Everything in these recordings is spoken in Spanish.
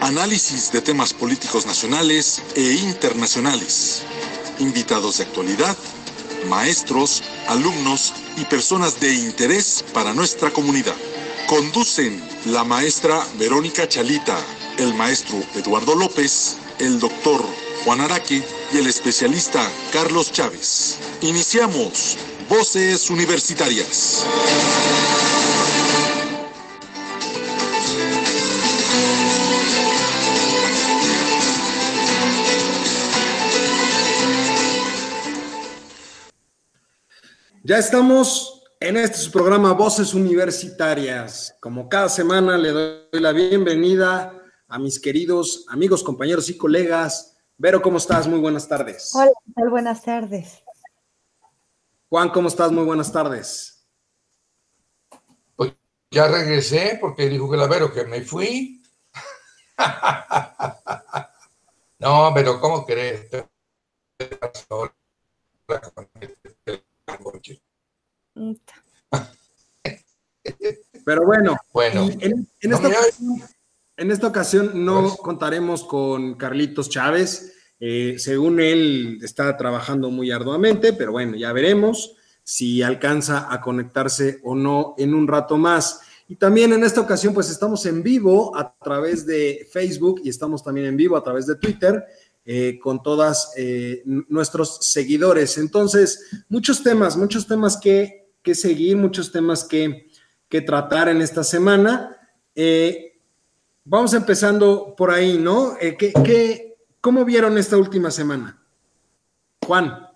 Análisis de temas políticos nacionales e internacionales. Invitados de actualidad, maestros, alumnos y personas de interés para nuestra comunidad. Conducen la maestra Verónica Chalita, el maestro Eduardo López, el doctor Juan Araque y el especialista Carlos Chávez. Iniciamos Voces Universitarias. Ya estamos en este programa Voces Universitarias. Como cada semana le doy la bienvenida a mis queridos amigos, compañeros y colegas. Vero, ¿cómo estás? Muy buenas tardes. Hola, ¿qué tal? Buenas tardes. Juan, ¿cómo estás? Muy buenas tardes. Pues ya regresé porque dijo que la Vero que me fui. no, pero ¿cómo crees? Pero bueno, bueno en, esta ocasión, no pues contaremos con Carlitos Chávez. Eh, según él, está trabajando muy arduamente, pero bueno, ya veremos si alcanza a conectarse o no en un rato más. Y también en esta ocasión, pues estamos en vivo a través de Facebook y estamos también en vivo a través de Twitter. Eh, con todas eh, nuestros seguidores. Entonces, muchos temas, muchos temas que, que seguir, muchos temas que, que, tratar en esta semana. Eh, vamos empezando por ahí, ¿no? ¿qué, qué, cómo vieron esta última semana? Juan.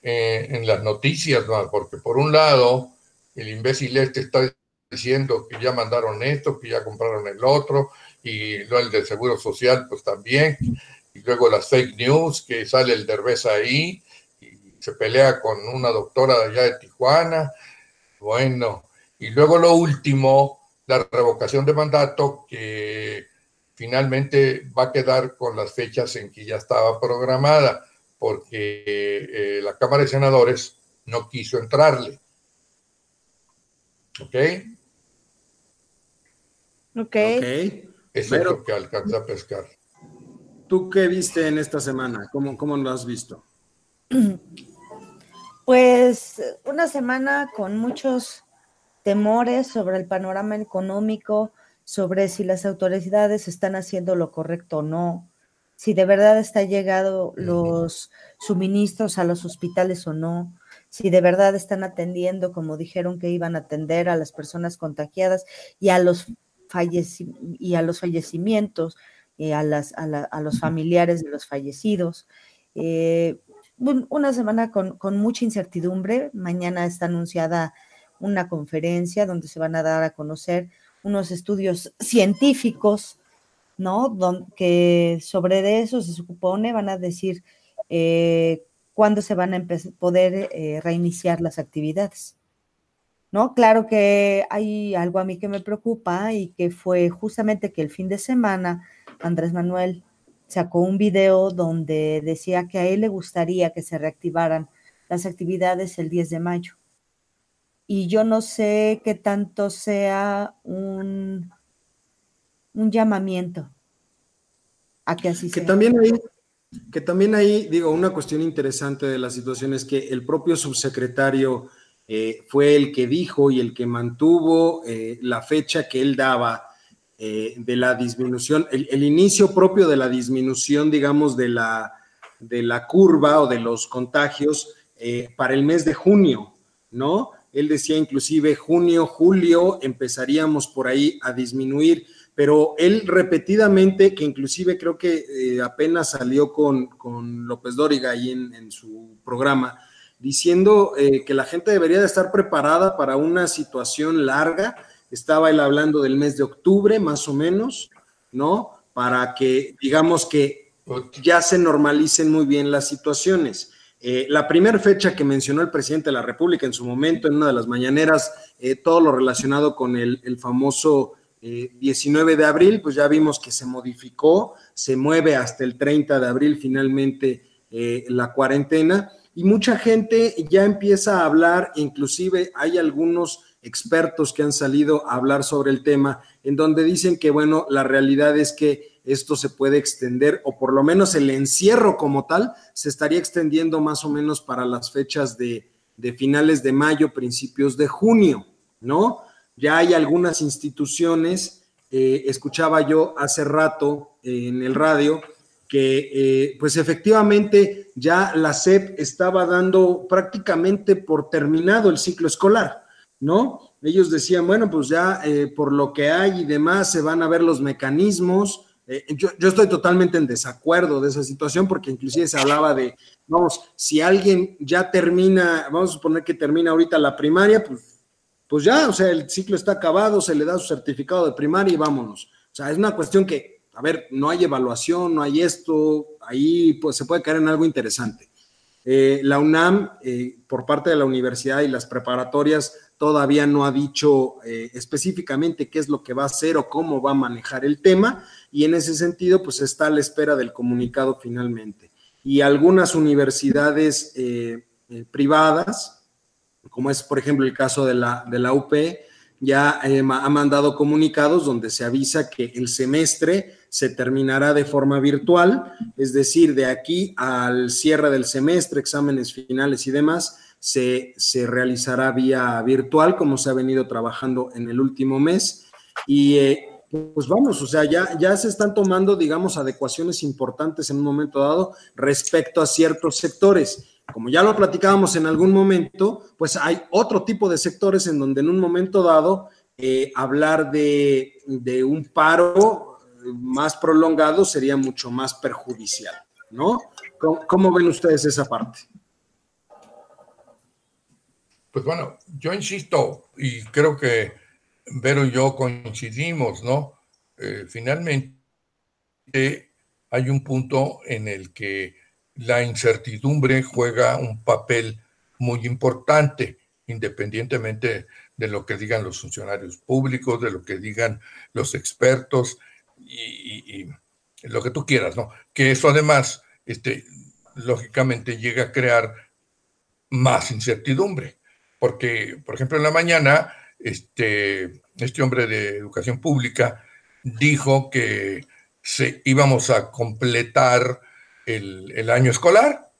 en las noticias, porque por un lado, el imbécil este está diciendo que ya mandaron esto, que ya compraron el otro, y lo el del Seguro Social, pues también, y luego las fake news, que sale el Derbez ahí, y se pelea con una doctora de allá de Tijuana, bueno, y luego lo último, la revocación de mandato, que finalmente va a quedar con las fechas en que ya estaba programada, porque eh, la Cámara de Senadores no quiso entrarle. ¿Ok? Ok. okay. Es lo que alcanza a pescar. ¿Tú qué viste en esta semana? ¿Cómo, cómo lo has visto? Pues una semana con muchos temores sobre el panorama económico, sobre si las autoridades están haciendo lo correcto o no, si de verdad están llegando los suministros a los hospitales o no, si de verdad están atendiendo como dijeron que iban a atender a las personas contagiadas y a los y a los fallecimientos, eh, a, las, a, los familiares de los fallecidos. Eh, una semana con, mucha incertidumbre. Mañana está anunciada una conferencia donde se van a dar a conocer unos estudios científicos, ¿no? que sobre eso se supone van a decir eh, cuándo se van a poder reiniciar las actividades. ¿No? Claro que hay algo a mí que me preocupa y que fue justamente que el fin de semana Andrés Manuel sacó un video donde decía que a él le gustaría que se reactivaran las actividades el 10 de mayo. Y yo no sé qué tanto sea un, un llamamiento a que así que sea. También hay, que también hay, digo, una cuestión interesante de la situación es que el propio subsecretario eh, fue el que dijo y el que mantuvo eh, la fecha que él daba eh, de la disminución, el, inicio propio de la disminución, digamos, de la, de la curva o de los contagios para el mes de junio, ¿no? Él decía inclusive junio, julio, empezaríamos por ahí a disminuir, pero él repetidamente, que inclusive creo que apenas salió con, con López Dóriga ahí en, en su programa, diciendo eh, que la gente debería de estar preparada para una situación larga. Estaba él hablando del mes de octubre, más o menos, ¿no? Para que, digamos que ya se normalicen muy bien las situaciones. Eh, la primera fecha que mencionó el presidente de la República en su momento, en una de las mañaneras, eh, todo lo relacionado con el, el famoso 19 de abril, pues ya vimos que se modificó, se mueve hasta el 30 de abril finalmente la cuarentena y mucha gente ya empieza a hablar, inclusive hay algunos expertos que han salido a hablar sobre el tema, en donde dicen que, bueno, la realidad es que esto se puede extender, o por lo menos el encierro como tal, se estaría extendiendo más o menos para las fechas de, finales de mayo, principios de junio, ¿no? Ya hay algunas instituciones, eh, escuchaba yo hace rato en el radio, que eh, pues efectivamente ya la SEP estaba dando prácticamente por terminado el ciclo escolar, ¿no? Ellos decían, bueno, pues ya eh, por lo que hay y demás se van a ver los mecanismos. Eh, yo, yo, estoy totalmente en desacuerdo de esa situación porque inclusive se hablaba de, vamos, si alguien ya termina, vamos a suponer que termina ahorita la primaria, pues, pues ya, o sea, el ciclo está acabado, se le da su certificado de primaria y vámonos. O sea, es una cuestión que a ver, no hay evaluación, no hay esto, ahí pues, se puede caer en algo interesante. Eh, la UNAM, eh, por parte de la universidad y las preparatorias, todavía no ha dicho eh, específicamente qué es lo que va a hacer o cómo va a manejar el tema, y en ese sentido, pues está a la espera del comunicado finalmente. Y algunas universidades privadas, como es por ejemplo el caso de la, de la UP, ya ha mandado comunicados donde se avisa que el semestre se terminará de forma virtual, es decir, de aquí al cierre del semestre, exámenes finales y demás, se, se realizará vía virtual, como se ha venido trabajando en el último mes. Y eh, pues vamos, o sea, ya, ya se están tomando, digamos, adecuaciones importantes en un momento dado respecto a ciertos sectores. Como ya lo platicábamos en algún momento, pues hay otro tipo de sectores en donde en un momento dado eh, hablar de, de un paro más prolongado sería mucho más perjudicial, ¿no? ¿Cómo, ven ustedes esa parte? Pues bueno, yo insisto y creo que Vero y yo coincidimos, ¿no? Eh, finalmente hay un punto en el que la incertidumbre juega un papel muy importante, independientemente de lo que digan los funcionarios públicos, de lo que digan los expertos, y, lo que tú quieras, ¿no? Que eso además, este, lógicamente llega a crear más incertidumbre, porque, por ejemplo, en la mañana, este, este hombre de educación pública dijo que se, íbamos a completar el, el año escolar.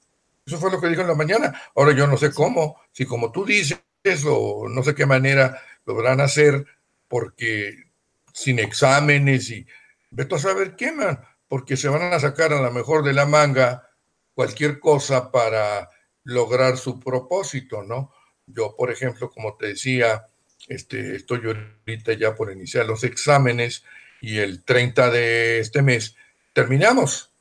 Eso fue lo que dijo en la mañana. Ahora yo no sé cómo, si como tú dices, o no sé qué manera lo van a hacer, porque sin exámenes y Vete a saber qué, man, porque se van a sacar a lo mejor de la manga cualquier cosa para lograr su propósito, ¿no? Yo, por ejemplo, como te decía, este, estoy ahorita ya por iniciar los exámenes y el 30 de este mes terminamos.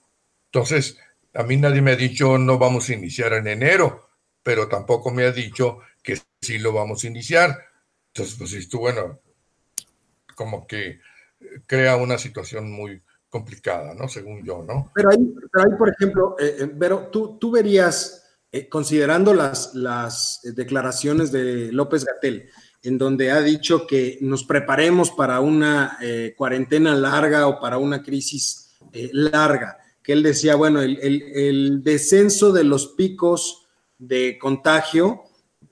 Entonces, a mí nadie me ha dicho no vamos a iniciar en enero, pero tampoco me ha dicho que sí lo vamos a iniciar. Entonces, pues esto, bueno, como que crea una situación muy complicada, ¿no? Según yo, ¿no? Pero ahí, por ejemplo, eh, eh, Vero, tú, tú verías, eh, considerando las, las declaraciones de López Gatel, en donde ha dicho que nos preparemos para una cuarentena larga o para una crisis larga, que él decía, bueno, el, el, descenso de los picos de contagio,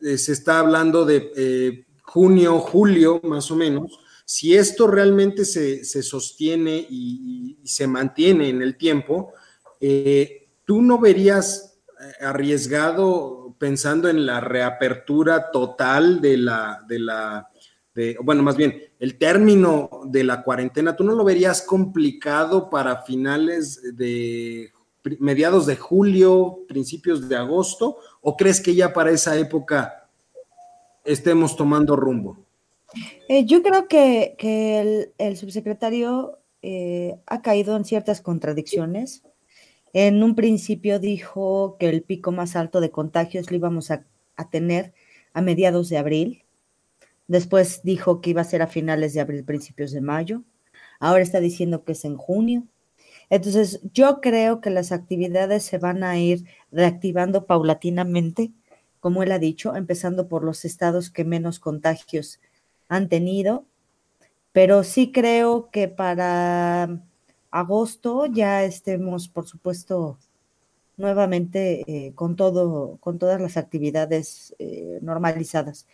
se está hablando de junio, julio, más o menos, si esto realmente se, sostiene y, se mantiene en el tiempo, eh, ¿tú no verías eh, arriesgado pensando en la reapertura total de la, de la, bueno, más bien, el término de la cuarentena, ¿tú no lo verías complicado para finales de mediados de julio, principios de agosto? ¿O crees que ya para esa época estemos tomando rumbo? Eh, yo creo que, el, subsecretario eh, ha caído en ciertas contradicciones En un principio dijo que el pico más alto de contagios lo íbamos a, a tener a mediados de abril. Después dijo que iba a ser a finales de abril, principios de mayo. Ahora está diciendo que es en junio. Entonces, yo creo que las actividades se van a ir reactivando paulatinamente, como él ha dicho, empezando por los estados que menos contagios han tenido, pero sí creo que para agosto ya estemos, por supuesto, nuevamente eh, con todo, con todas las actividades eh, normalizadas.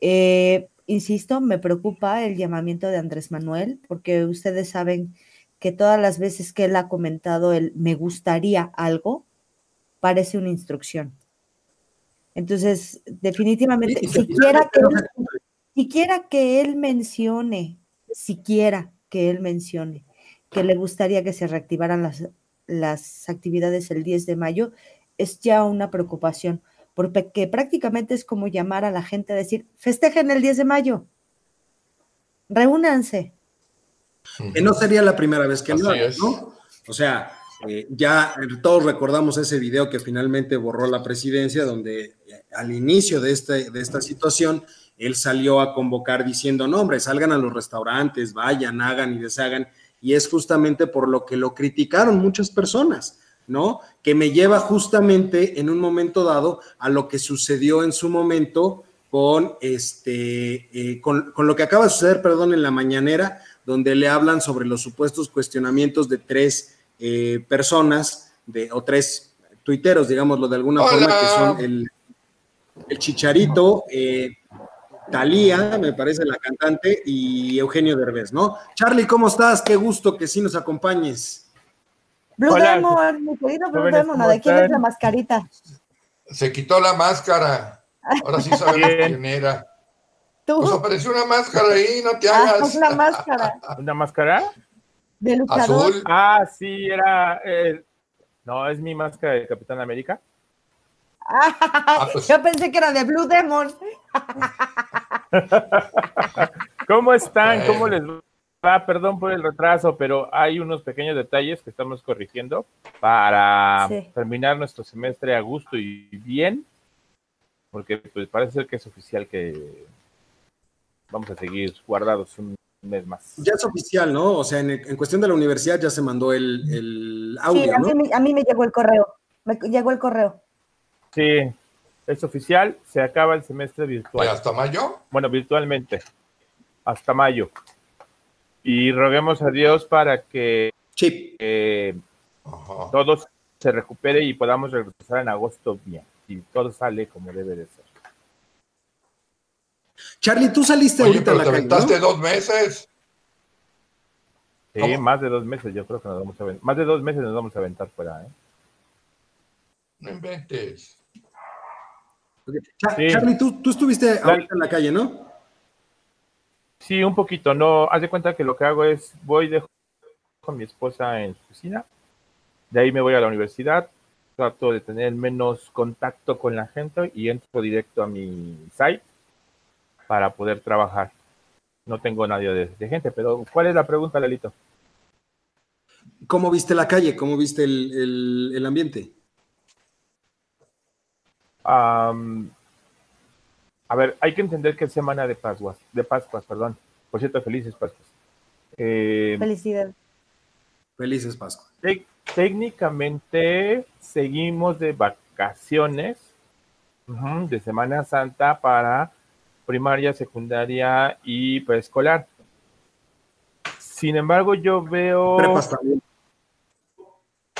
Eh, insisto, me preocupa el llamamiento de Andrés Manuel, porque ustedes saben que todas las veces que él ha comentado el me gustaría algo, parece una instrucción. Entonces, definitivamente, siquiera que, siquiera que él mencione, siquiera que él mencione que le gustaría que se reactivaran las, las actividades el 10 de mayo, es ya una preocupación, porque prácticamente es como llamar a la gente a decir, festejen el 10 de mayo, reúnanse, que no sería la primera vez que lo ¿no? O sea, eh, ya todos recordamos ese video que finalmente borró la presidencia, donde eh, al inicio de, este, de esta situación, él salió a convocar diciendo, no, hombre, salgan a los restaurantes, vayan, hagan y deshagan. Y es justamente por lo que lo criticaron muchas personas, ¿no? Que me lleva justamente en un momento dado a lo que sucedió en su momento con este, eh, con, con, lo que acaba de suceder, perdón, en la mañanera, donde le hablan sobre los supuestos cuestionamientos de tres eh, personas, de, o tres tuiteros, digámoslo de alguna forma, que son el, el Chicharito, eh, Talía, me parece la cantante, y Eugenio Derbez, ¿no? Charlie, ¿cómo estás? Qué gusto que sí nos acompañes. Blue Demon, mi querido Blue Demon, ¿de quién es la mascarita? Se quitó la máscara. Ahora sí sabemos quién era. ¿Tú? Pues apareció una máscara ahí, no te hagas. Ah, una máscara. ¿Una máscara? ¿De luchador? Azul. Ah, sí, era. Eh, no, es mi máscara de Capitán América. Ah, ah, pues. Yo pensé que era de Blue Demon. ¿Cómo están? ¿Cómo les va? Perdón por el retraso, pero hay unos pequeños detalles que estamos corrigiendo para sí. terminar nuestro semestre a gusto y bien, porque pues parece ser que es oficial que vamos a seguir guardados un mes más. Ya es oficial, ¿no? O sea, en, en cuestión de la universidad ya se mandó el, el audio, sí, a ¿no? Mí, a mí me llegó el correo, me llegó el correo. Sí, es oficial, se acaba el semestre virtual. ¿Y hasta mayo? Bueno, virtualmente, hasta mayo. Y roguemos a Dios para que sí. eh, todo se recupere y podamos regresar en agosto bien. Y todo sale como debe de ser. Charlie, tú saliste Oye, ahorita pero a la te calle, aventaste ¿no? dos meses. Sí, ¿Cómo? más de dos meses, yo creo que nos vamos a aventar. Más de dos meses nos vamos a aventar fuera, ¿eh? No inventes. Okay. Char Sí. Charlie, tú, tú estuviste ahorita en la calle, ¿no? Sí, un poquito. No, haz de cuenta que lo que hago es voy dejo con mi esposa en su oficina, de ahí me voy a la universidad, trato de tener menos contacto con la gente y entro directo a mi site para poder trabajar. No tengo nadie de, de gente, pero ¿cuál es la pregunta, Lalito? ¿Cómo viste la calle? ¿Cómo viste el, el, el ambiente? Um, a ver, hay que entender que es semana de Pascuas, de Pascuas, perdón. Por cierto, felices Pascuas. Eh, Felicidades. Felices Pascua. técnicamente seguimos de vacaciones uh -huh, de Semana Santa para primaria, secundaria y preescolar. Sin embargo, yo veo. Prepas también.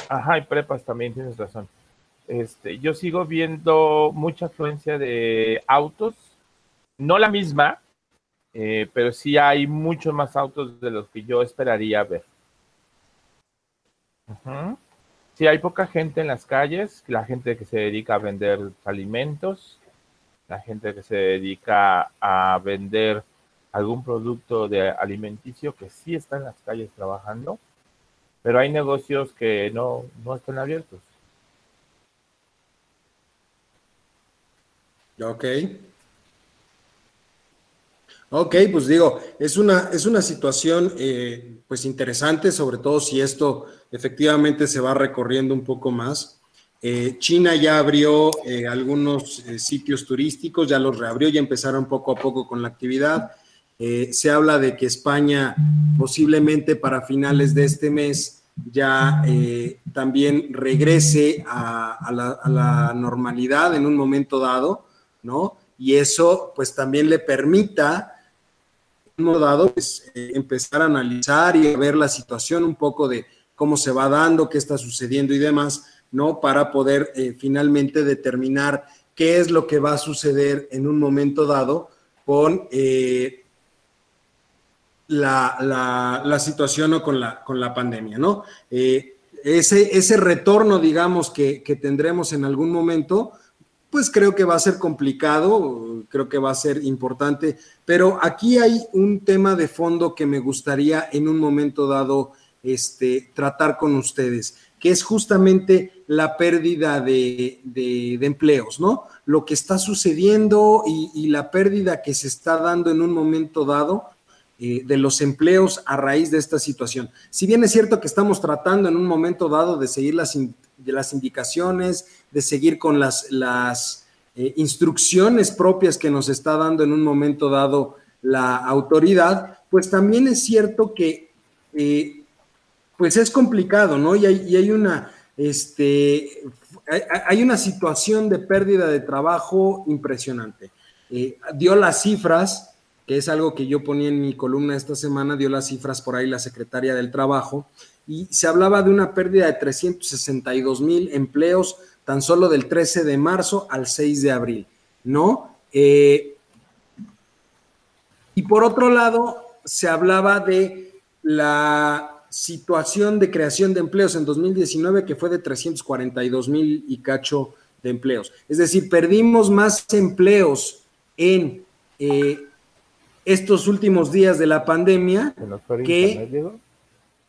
Ajá, y prepas también, tienes razón. Este, yo sigo viendo mucha afluencia de autos, no la misma, eh, pero sí hay muchos más autos de los que yo esperaría ver. Sí, hay poca gente en las calles, la gente que se dedica a vender alimentos, la gente que se dedica a vender algún producto de alimenticio que sí está en las calles trabajando, pero hay negocios que no, no están abiertos. Ok. Ok, pues digo, es una, es una situación eh, pues interesante, sobre todo si esto efectivamente se va recorriendo un poco más. Eh, China ya abrió eh, algunos sitios turísticos, ya los reabrió, ya empezaron poco a poco con la actividad. se habla de que España posiblemente para finales de este mes ya también regrese a la normalidad en un momento dado, Y eso pues también le permita dado, pues, eh, empezar a analizar y ver la situación un poco de cómo se va dando, qué está sucediendo y demás, ¿no? Para poder eh, finalmente determinar qué es lo que va a suceder en un momento dado con eh, la, la, situación o con la, con la pandemia, ¿no? ese, ese retorno, digamos, que, que tendremos en algún momento, pues creo que va a ser complicado, creo que va a ser importante, pero aquí hay un tema de fondo que me gustaría en un momento dado este, tratar con ustedes, que es justamente la pérdida de, empleos, ¿no? Lo que está sucediendo y, la pérdida que se está dando en un momento dado eh, de los empleos a raíz de esta situación. Si bien es cierto que estamos tratando en un momento dado de seguir las, de las indicaciones, de seguir con las, las eh, instrucciones propias que nos está dando en un momento dado la autoridad, pues también es cierto que eh, pues es complicado, ¿no? Y hay, hay una, este, hay, una situación de pérdida de trabajo impresionante. Eh, dio las cifras, que es algo que yo ponía en mi columna esta semana, dio las cifras por ahí la secretaria del Trabajo, y se hablaba de una pérdida de 362 mil empleos tan solo del 13 de marzo al 6 de abril, ¿no? Eh, y por otro lado, se hablaba de la situación de creación de empleos en 2019 que fue de 342 mil y cacho de empleos. Es decir, perdimos más empleos en eh, estos últimos días de la pandemia que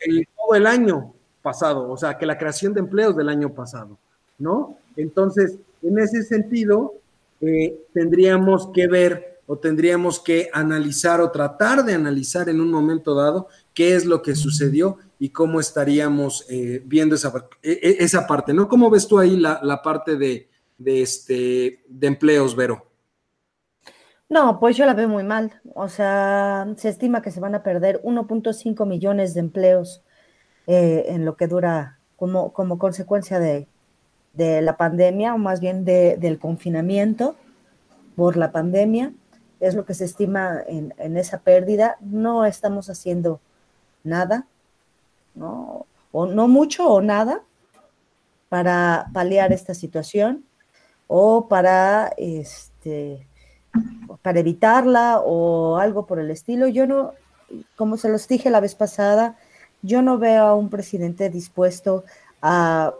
el, todo el año pasado, o sea, que la creación de empleos del año pasado, ¿no? Entonces, en ese sentido, eh, tendríamos que ver o tendríamos que analizar o tratar de analizar en un momento dado qué es lo que sucedió y cómo estaríamos eh, viendo esa, e, e, esa parte, ¿no? ¿Cómo ves tú ahí la, la parte de, de, este, de empleos, Vero? No, pues yo la veo muy mal. O sea, se estima que se van a perder 1.5 millones de empleos eh, en lo que dura como, como consecuencia de, la pandemia, o más bien del confinamiento por la pandemia. Es lo que se estima en, esa pérdida. No estamos haciendo nada, ¿no? O no mucho o nada para paliar esta situación o para este para evitarla o algo por el estilo. Yo no, como se los dije la vez pasada, yo no veo a un presidente dispuesto a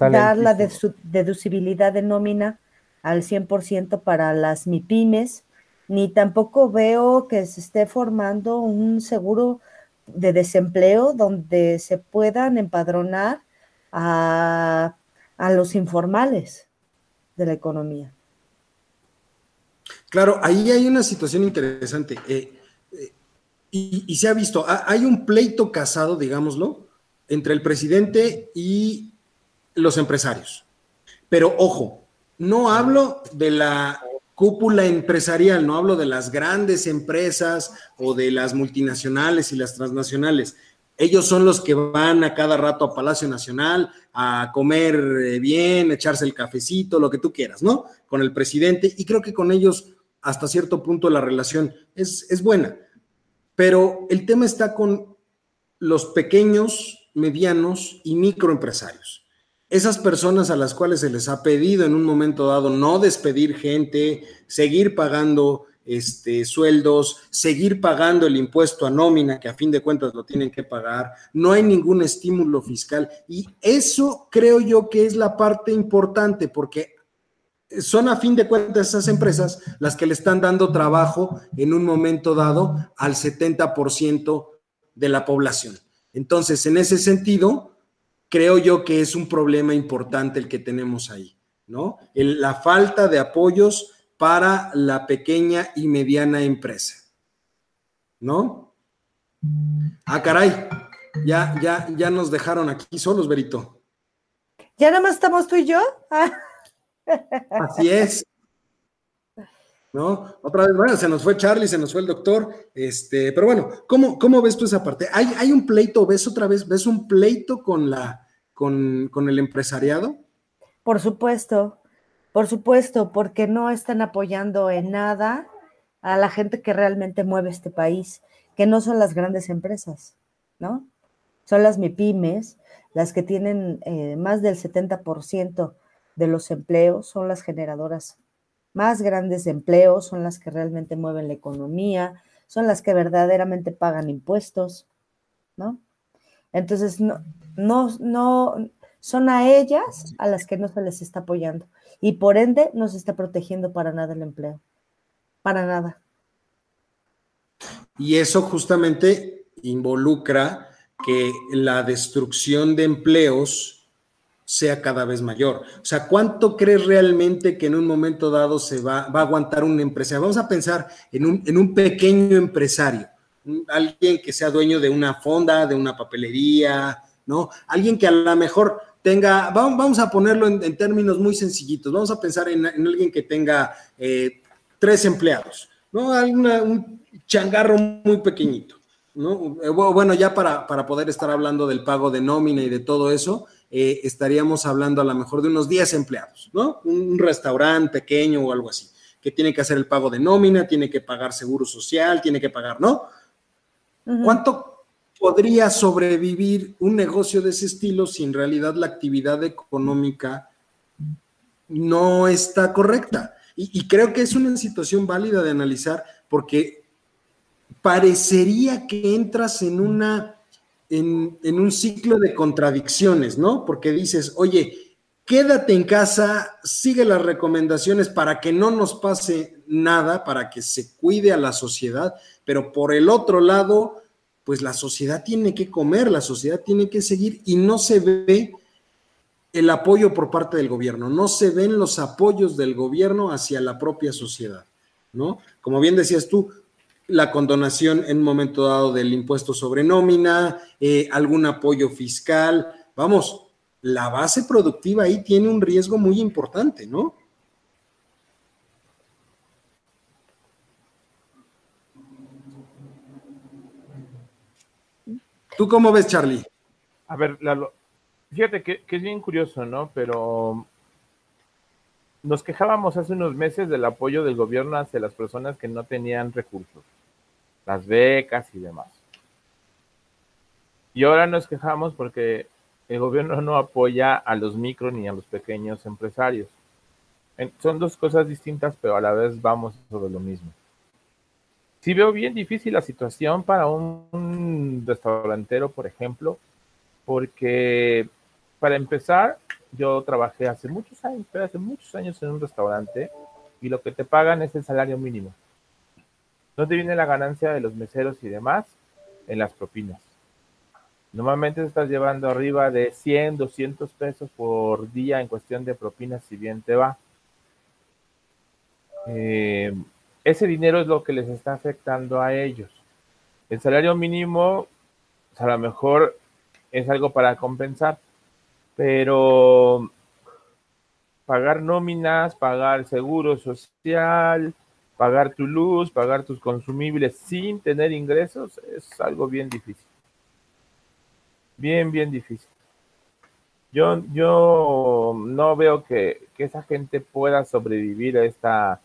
dar la deducibilidad de nómina al 100% para las MIPIMES, ni tampoco veo que se esté formando un seguro de desempleo donde se puedan empadronar a, a los informales de la economía. Claro, ahí hay una situación interesante. Eh, eh, y, se ha visto, hay un pleito casado, digámoslo, entre el presidente y los empresarios. Pero ojo, no hablo de la cúpula empresarial, no hablo de las grandes empresas o de las multinacionales y las transnacionales. Ellos son los que van a cada rato a Palacio Nacional a comer eh, bien, echarse el cafecito, lo que tú quieras, ¿no? Con el presidente. Y creo que con ellos hasta cierto punto la relación es, es buena, pero el tema está con los pequeños, medianos y microempresarios. Esas personas a las cuales se les ha pedido en un momento dado no despedir gente, seguir pagando este, sueldos, seguir pagando el impuesto a nómina, que a fin de cuentas lo tienen que pagar, no hay ningún estímulo fiscal. Y eso creo yo que es la parte importante, porque son a fin de cuentas esas empresas las que le están dando trabajo en un momento dado al 70% de la población. Entonces, en ese sentido, creo yo que es un problema importante el que tenemos ahí, ¿no? la falta de apoyos para la pequeña y mediana empresa. ¿no? Ah, caray, ya, ya, ya nos dejaron aquí solos, Berito. ¿Ya nada más estamos tú y yo? Ah. Así es. ¿No? Otra vez, bueno, se nos fue Charlie, se nos fue el doctor, este, pero bueno, ¿cómo, cómo ves tú esa parte? ¿Hay, ¿Hay un pleito, ves otra vez, ves un pleito con la, con, con el empresariado? Por supuesto, por supuesto, porque no están apoyando en nada a la gente que realmente mueve este país, que no son las grandes empresas, ¿no? Son las MIPIMES, las que tienen eh, más del 70% de los empleos, son las generadoras más grandes de empleos, son las que realmente mueven la economía, son las que verdaderamente pagan impuestos, ¿no? Entonces, no, no, no, son a ellas a las que no se les está apoyando y por ende no se está protegiendo para nada el empleo, para nada. Y eso justamente involucra que la destrucción de empleos sea cada vez mayor. O sea, ¿cuánto crees realmente que en un momento dado se va, va a aguantar un empresario? Vamos a pensar en un, en un pequeño empresario, alguien que sea dueño de una fonda, de una papelería, ¿no? Alguien que a lo mejor tenga, vamos a ponerlo en, términos muy sencillitos, vamos a pensar en, alguien que tenga eh, tres empleados, ¿no? un changarro muy pequeñito, ¿no? Eh, bueno, ya para, para, poder estar hablando del pago de nómina y de todo eso, eh, estaríamos hablando a lo mejor de unos 10 empleados, ¿no? Un, restaurante pequeño o algo así, que tiene que hacer el pago de nómina, tiene que pagar seguro social, tiene que pagar, ¿no? ¿Cuánto podría sobrevivir un negocio de ese estilo si en realidad la actividad económica no está correcta? Y, creo que es una situación válida de analizar porque parecería que entras en una en, un ciclo de contradicciones, ¿no? Porque dices, oye, quédate en casa, sigue las recomendaciones para que no nos pase nada, para que se cuide a la sociedad, pero por el otro lado, pues la sociedad tiene que comer, la sociedad tiene que seguir y no se ve el apoyo por parte del gobierno, no se ven los apoyos del gobierno hacia la propia sociedad, ¿no? Como bien decías tú, la condonación en un momento dado del impuesto sobre nómina, eh, algún apoyo fiscal, vamos, la base productiva ahí tiene un riesgo muy importante, ¿no? ¿Tú cómo ves, Charlie? A ver, fíjate que, es bien curioso, ¿no? Pero nos quejábamos hace unos meses del apoyo del gobierno hacia las personas que no tenían recursos, las becas y demás. Y ahora nos quejamos porque el gobierno no apoya a los micro ni a los pequeños empresarios. Son dos cosas distintas, pero a la vez vamos sobre lo mismo sí veo bien difícil la situación para un restaurantero, por ejemplo, porque para empezar, yo trabajé hace muchos años, hace muchos años en un restaurante y lo que te pagan es el salario mínimo. ¿Dónde viene la ganancia de los meseros y demás? En las propinas. Normalmente estás llevando arriba de 100, 200 pesos por día en cuestión de propinas, si bien te va. Eh, ese dinero es lo que les está afectando a ellos. El salario mínimo, a lo mejor es algo para compensar, pero pagar nóminas, pagar seguro social, pagar tu luz, pagar tus consumibles sin tener ingresos es algo bien difícil. Bien, bien difícil. Yo, yo no veo que, que esa gente pueda sobrevivir a esta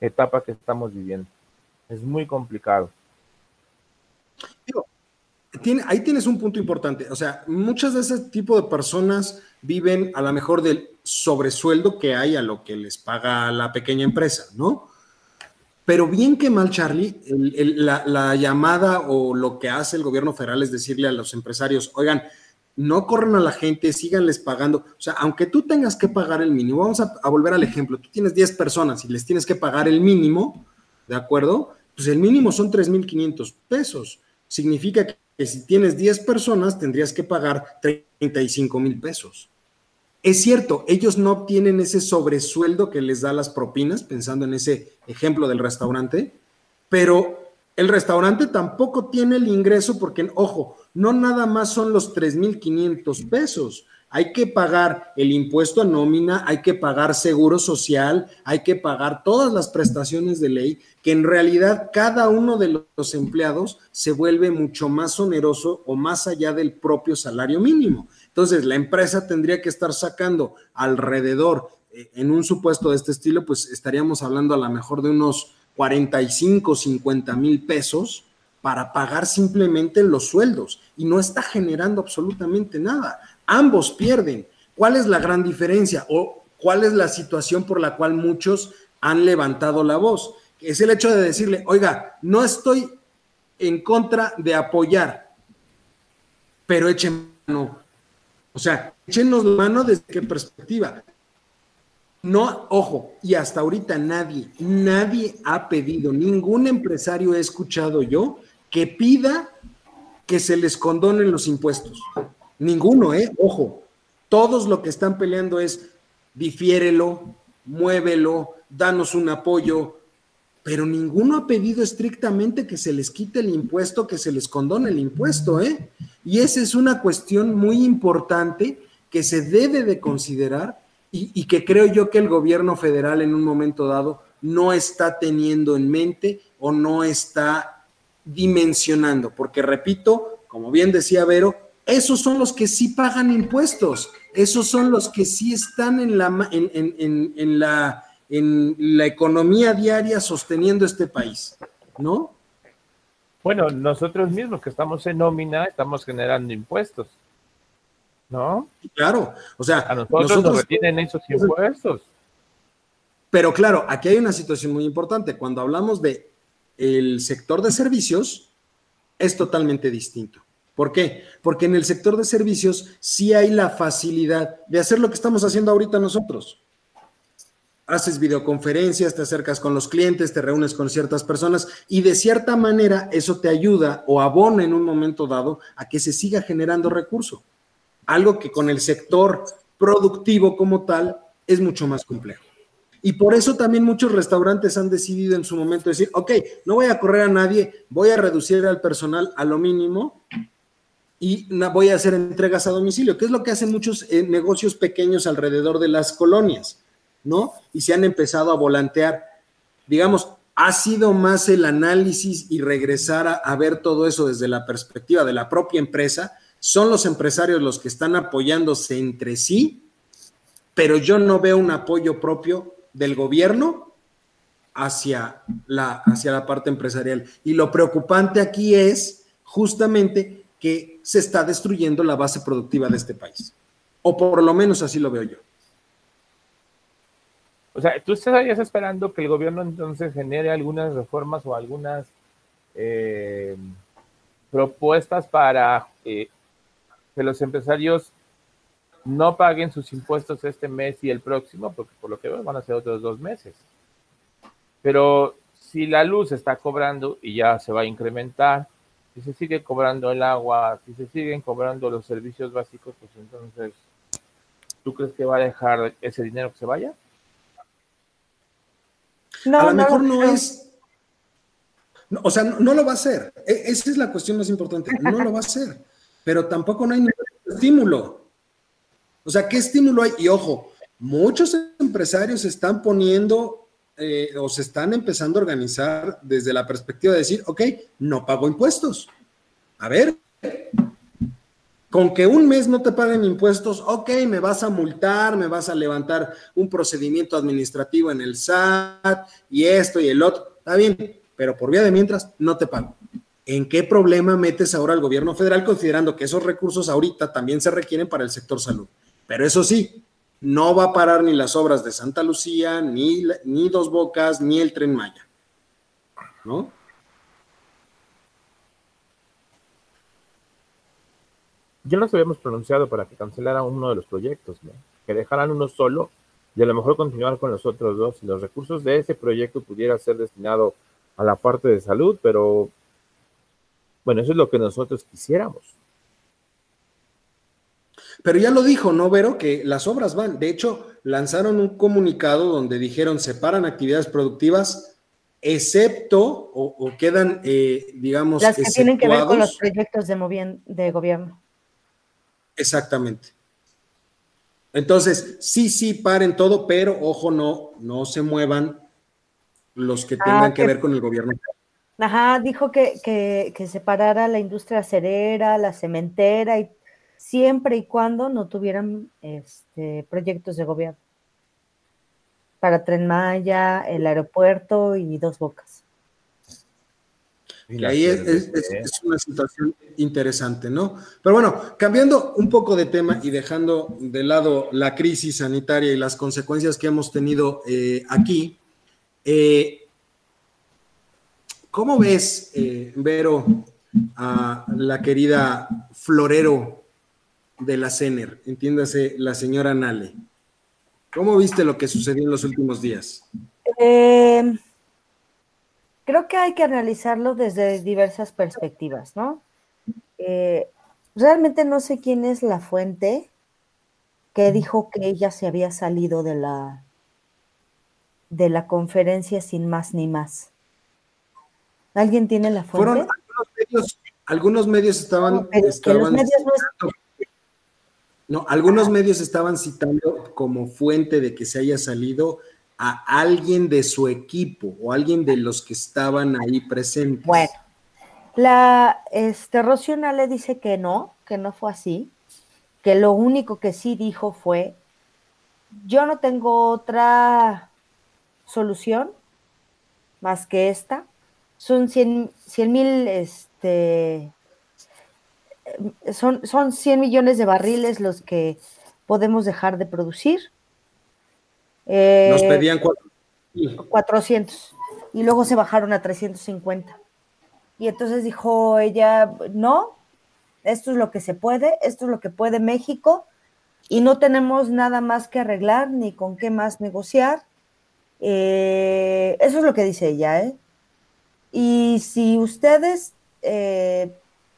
etapa que estamos viviendo. Es muy complicado. ahí tienes un punto importante. O sea, muchas de ese tipo de personas viven a lo mejor del sobresueldo que hay a lo que les paga la pequeña empresa, ¿no? Pero bien que mal, Charlie, la, la, llamada o lo que hace el gobierno federal es decirle a los empresarios, oigan, no corran a la gente, síganles pagando. O sea, aunque tú tengas que pagar el mínimo, vamos a, volver al ejemplo, tú tienes 10 personas y les tienes que pagar el mínimo, ¿de acuerdo? Pues el mínimo son 3.500 pesos. Significa que si tienes 10 personas, tendrías que pagar 35 mil pesos. Es cierto, ellos no obtienen ese sobresueldo que les da las propinas, pensando en ese ejemplo del restaurante, pero El restaurante tampoco tiene el ingreso porque, ojo, no nada más son los 3.500 pesos. Hay que pagar el impuesto a nómina, hay que pagar seguro social, hay que pagar todas las prestaciones de ley, que en realidad cada uno de los empleados se vuelve mucho más oneroso o más allá del propio salario mínimo. Entonces, la empresa tendría que estar sacando alrededor, eh, en un supuesto de este estilo, pues estaríamos hablando a lo mejor de unos 45, 50 mil pesos para pagar simplemente los sueldos y no está generando absolutamente nada. Ambos pierden. ¿Cuál es la gran diferencia o cuál es la situación por la cual muchos han levantado la voz? Es el hecho de decirle, oiga, no estoy en contra de apoyar, pero echen mano. O sea, échenos mano desde qué perspectiva. No, ojo, y hasta ahorita nadie, nadie ha pedido, ningún empresario he escuchado yo que pida que se les condonen los impuestos. Ninguno, ¿eh? Ojo, todos lo que están peleando es difiérelo, muévelo, danos un apoyo, pero ninguno ha pedido estrictamente que se les quite el impuesto, que se les condone el impuesto, ¿eh? Y esa es una cuestión muy importante que se debe de considerar y, que creo yo que el gobierno federal en un momento dado no está teniendo en mente o no está dimensionando, porque repito, como bien decía Vero, esos son los que sí pagan impuestos, esos son los que sí están en la, en, la, en la economía diaria sosteniendo este país, ¿no? Bueno, nosotros mismos que estamos en nómina estamos generando impuestos. ¿no? Claro, o sea, a nosotros, nos retienen esos impuestos. Pero claro, aquí hay una situación muy importante. Cuando hablamos de el sector de servicios, es totalmente distinto. ¿Por qué? Porque en el sector de servicios sí hay la facilidad de hacer lo que estamos haciendo ahorita nosotros. Haces videoconferencias, te acercas con los clientes, te reúnes con ciertas personas y de cierta manera eso te ayuda o abona en un momento dado a que se siga generando recurso algo que con el sector productivo como tal es mucho más complejo. Y por eso también muchos restaurantes han decidido en su momento decir, ok, no voy a correr a nadie, voy a reducir al personal a lo mínimo y voy a hacer entregas a domicilio, que es lo que hacen muchos eh, negocios pequeños alrededor de las colonias, ¿no? Y se han empezado a volantear. Digamos, ha sido más el análisis y regresar a, a ver todo eso desde la perspectiva de la propia empresa son los empresarios los que están apoyándose entre sí, pero yo no veo un apoyo propio del gobierno hacia la, hacia la parte empresarial. Y lo preocupante aquí es justamente que se está destruyendo la base productiva de este país. O por lo menos así lo veo yo. O sea, tú estarías esperando que el gobierno entonces genere algunas reformas o algunas eh, propuestas para eh, que los empresarios no paguen sus impuestos este mes y el próximo, porque por lo que veo van a ser otros dos meses. Pero si la luz está cobrando y ya se va a incrementar, si se sigue cobrando el agua, si se siguen cobrando los servicios básicos, pues entonces, ¿tú crees que va a dejar ese dinero que se vaya? No, a lo mejor no, es. o sea, no, lo va a hacer. E, esa es la cuestión más importante. No lo va a hacer pero tampoco no hay ningún estímulo. O sea, ¿qué estímulo hay? Y ojo, muchos empresarios se están poniendo eh, o se están empezando a organizar desde la perspectiva de decir, ok, no pago impuestos. A ver, con que un mes no te paguen impuestos, ok, me vas a multar, me vas a levantar un procedimiento administrativo en el SAT y esto y el otro, está bien, pero por vía de mientras no te pago. ¿En qué problema metes ahora al gobierno federal considerando que esos recursos ahorita también se requieren para el sector salud? Pero eso sí, no va a parar ni las obras de Santa Lucía, ni, ni Dos Bocas, ni el Tren Maya. ¿No? Ya nos habíamos pronunciado para que cancelaran uno de los proyectos, ¿no? que dejaran uno solo y a lo mejor continuar con los otros dos. Y los recursos de ese proyecto pudiera ser destinado a la parte de salud, pero bueno, eso es lo que nosotros quisiéramos. Pero ya lo dijo, ¿no, Vero? Que las obras van. De hecho, lanzaron un comunicado donde dijeron separan actividades productivas excepto o, quedan, eh, digamos, las que tienen que ver con los proyectos de, de gobierno. Exactamente. Entonces, sí, sí, paren todo, pero ojo, no, no se muevan los que tengan ah, que, ver con el gobierno. Ajá, dijo que, que, que separara la industria cerera, la cementera, y siempre y cuando no tuvieran este, proyectos de gobierno. Para Tren Maya, el aeropuerto y Dos Bocas. Y ahí es, una situación interesante, ¿no? Pero bueno, cambiando un poco de tema y dejando de lado la crisis sanitaria y las consecuencias que hemos tenido eh, aquí, eh, ¿cómo ves, eh, Vero, a la querida Florero de la CENER, entiéndase la señora Nale? ¿Cómo viste lo que sucedió en los últimos días? Eh creo que hay que analizarlo desde diversas perspectivas, ¿no? Eh, realmente no sé quién es la fuente que dijo que ella se había salido de la de la conferencia sin más ni más. ¿Alguien tiene la fuente? Fueron algunos medios, estaban, estaban no, algunos medios estaban citando como fuente de que se haya salido a alguien de su equipo o alguien de los que estaban ahí presentes. Bueno, la este, le dice que no, que no fue así, que lo único que sí dijo fue, yo no tengo otra solución más que esta, son 100 mil, este, son, son 100 millones de barriles los que podemos dejar de producir nos eh, pedían 400 y luego se bajaron a 350. Y entonces dijo ella, no, esto es lo que se puede, esto es lo que puede México y no tenemos nada más que arreglar ni con qué más negociar. Eh, eso es lo que dice ella, ¿eh? Y si ustedes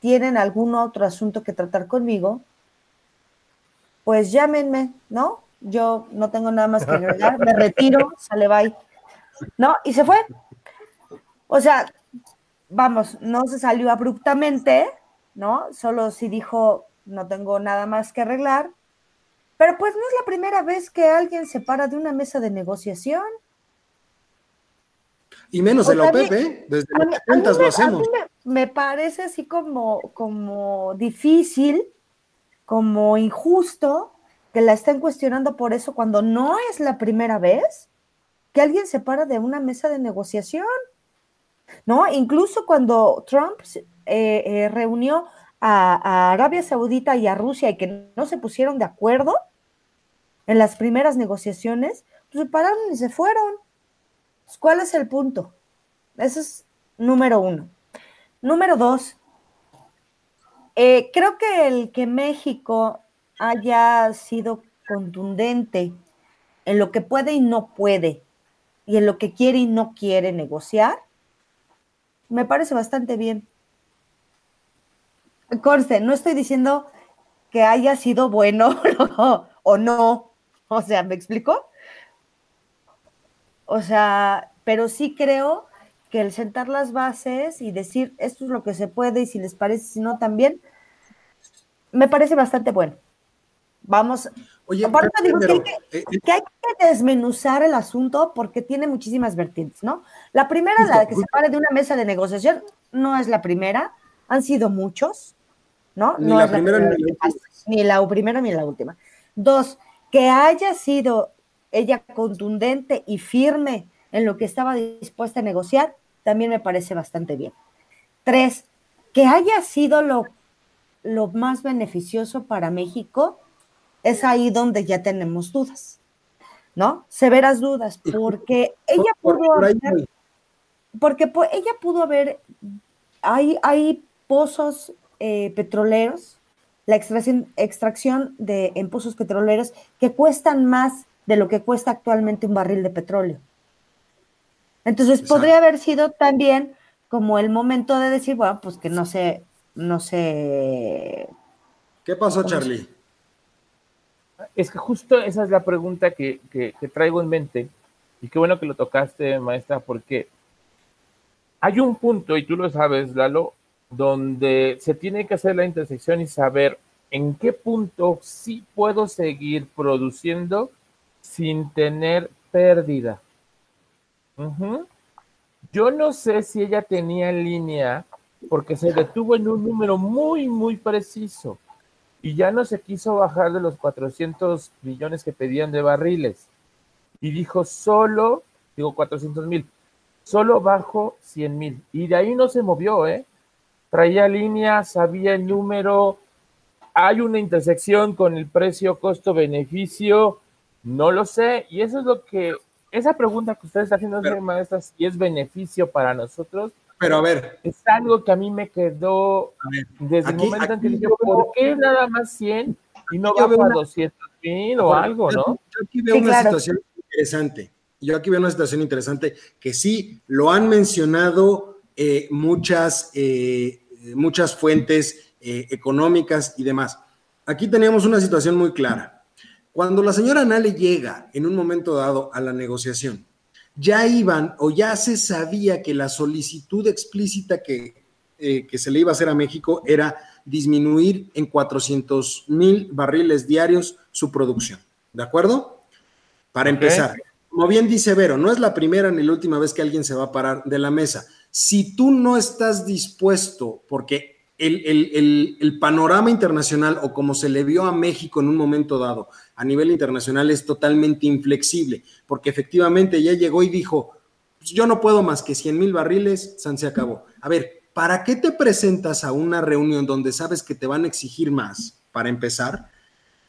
tienen algún otro asunto que tratar conmigo, pues llámenme, ¿no? Yo no tengo nada más que agregar, me retiro, sale bye. ¿No? Y se fue. O sea, vamos, no se salió abruptamente, ¿no? Solo si dijo, no tengo nada más que arreglar. Pero pues no es la primera vez que alguien se para de una mesa de negociación. Y menos de la OPEP, ¿eh? Desde los lo hacemos. me, parece así como, como difícil, como injusto, que la estén cuestionando por eso cuando no es la primera vez que alguien se para de una mesa de negociación. ¿No? Incluso cuando Trump eh, eh, reunió a, Arabia Saudita y a Rusia y que no se pusieron de acuerdo en las primeras negociaciones, pues se pararon y se fueron. Pues, ¿Cuál es el punto? Ese es número uno. Número dos, eh, creo que el que México haya sido contundente en lo que puede y no puede y en lo que quiere y no quiere negociar, me parece bastante bien. Conste, no estoy diciendo que haya sido bueno o no. O sea, ¿me explico? O sea, pero sí creo que el sentar las bases y decir esto es lo que se puede y si les parece, si no también, me parece bastante bueno. Vamos. Oye, aparte digo que, hay que, eh, eh, que, hay que, desmenuzar el asunto porque tiene muchísimas vertientes, ¿no? La primera, la de que se pare de una mesa de negociación, no es la primera, han sido muchos, ¿no? Ni no la, es primera, la primera, ni la primera ni la última. Dos, que haya sido ella contundente y firme en lo que estaba dispuesta a negociar, también me parece bastante bien. Tres, que haya sido lo, lo más beneficioso para México es ahí donde ya tenemos dudas, ¿no? Severas dudas, porque ella pudo haber, porque ella pudo haber, hay, hay pozos eh, petroleros, la extracción, extracción de, en pozos petroleros que cuestan más de lo que cuesta actualmente un barril de petróleo. Entonces podría haber sido también como el momento de decir, bueno, pues que no sé, no sé. ¿Qué pasó, Charlie? Es que justo esa es la pregunta que, traigo en mente. Y qué bueno que lo tocaste, maestra, porque hay un punto, y tú lo sabes, Lalo, donde se tiene que hacer la intersección y saber en qué punto sí puedo seguir produciendo sin tener pérdida. Yo no sé si ella tenía línea porque se detuvo en un número muy, muy preciso y ya no se quiso bajar de los 400 millones que pedían de barriles. Y dijo solo, digo 400 mil, solo bajo 100 mil. Y de ahí no se movió, ¿eh? Traía línea, sabía el número. Hay una intersección con el precio costo-beneficio. No lo sé. Y eso es lo que, esa pregunta que usted está haciendo, maestra, si es beneficio para nosotros. Pero a ver. Es algo que a mí me quedó desde el momento en que dije, ¿por qué nada más 100 y no va a 200 mil o algo, no? Yo aquí veo una situación interesante yo aquí veo una situación interesante que sí lo han mencionado eh, muchas, eh, muchas fuentes eh, económicas y demás. Aquí tenemos una situación muy clara. Cuando la señora Nale llega en un momento dado a la negociación, ya iban o ya se sabía que la solicitud explícita que, que se le iba a hacer a México era disminuir en 400 mil barriles diarios su producción. ¿De acuerdo? Para empezar como bien dice Vero, no es la primera ni la última vez que alguien se va a parar de la mesa. Si tú no estás dispuesto, porque el, panorama internacional o como se le vio a México en un momento dado a nivel internacional es totalmente inflexible, porque efectivamente ya llegó y dijo, pues yo no puedo más que 100 mil barriles, San se acabó. A ver, ¿para qué te presentas a una reunión donde sabes que te van a exigir más, para empezar?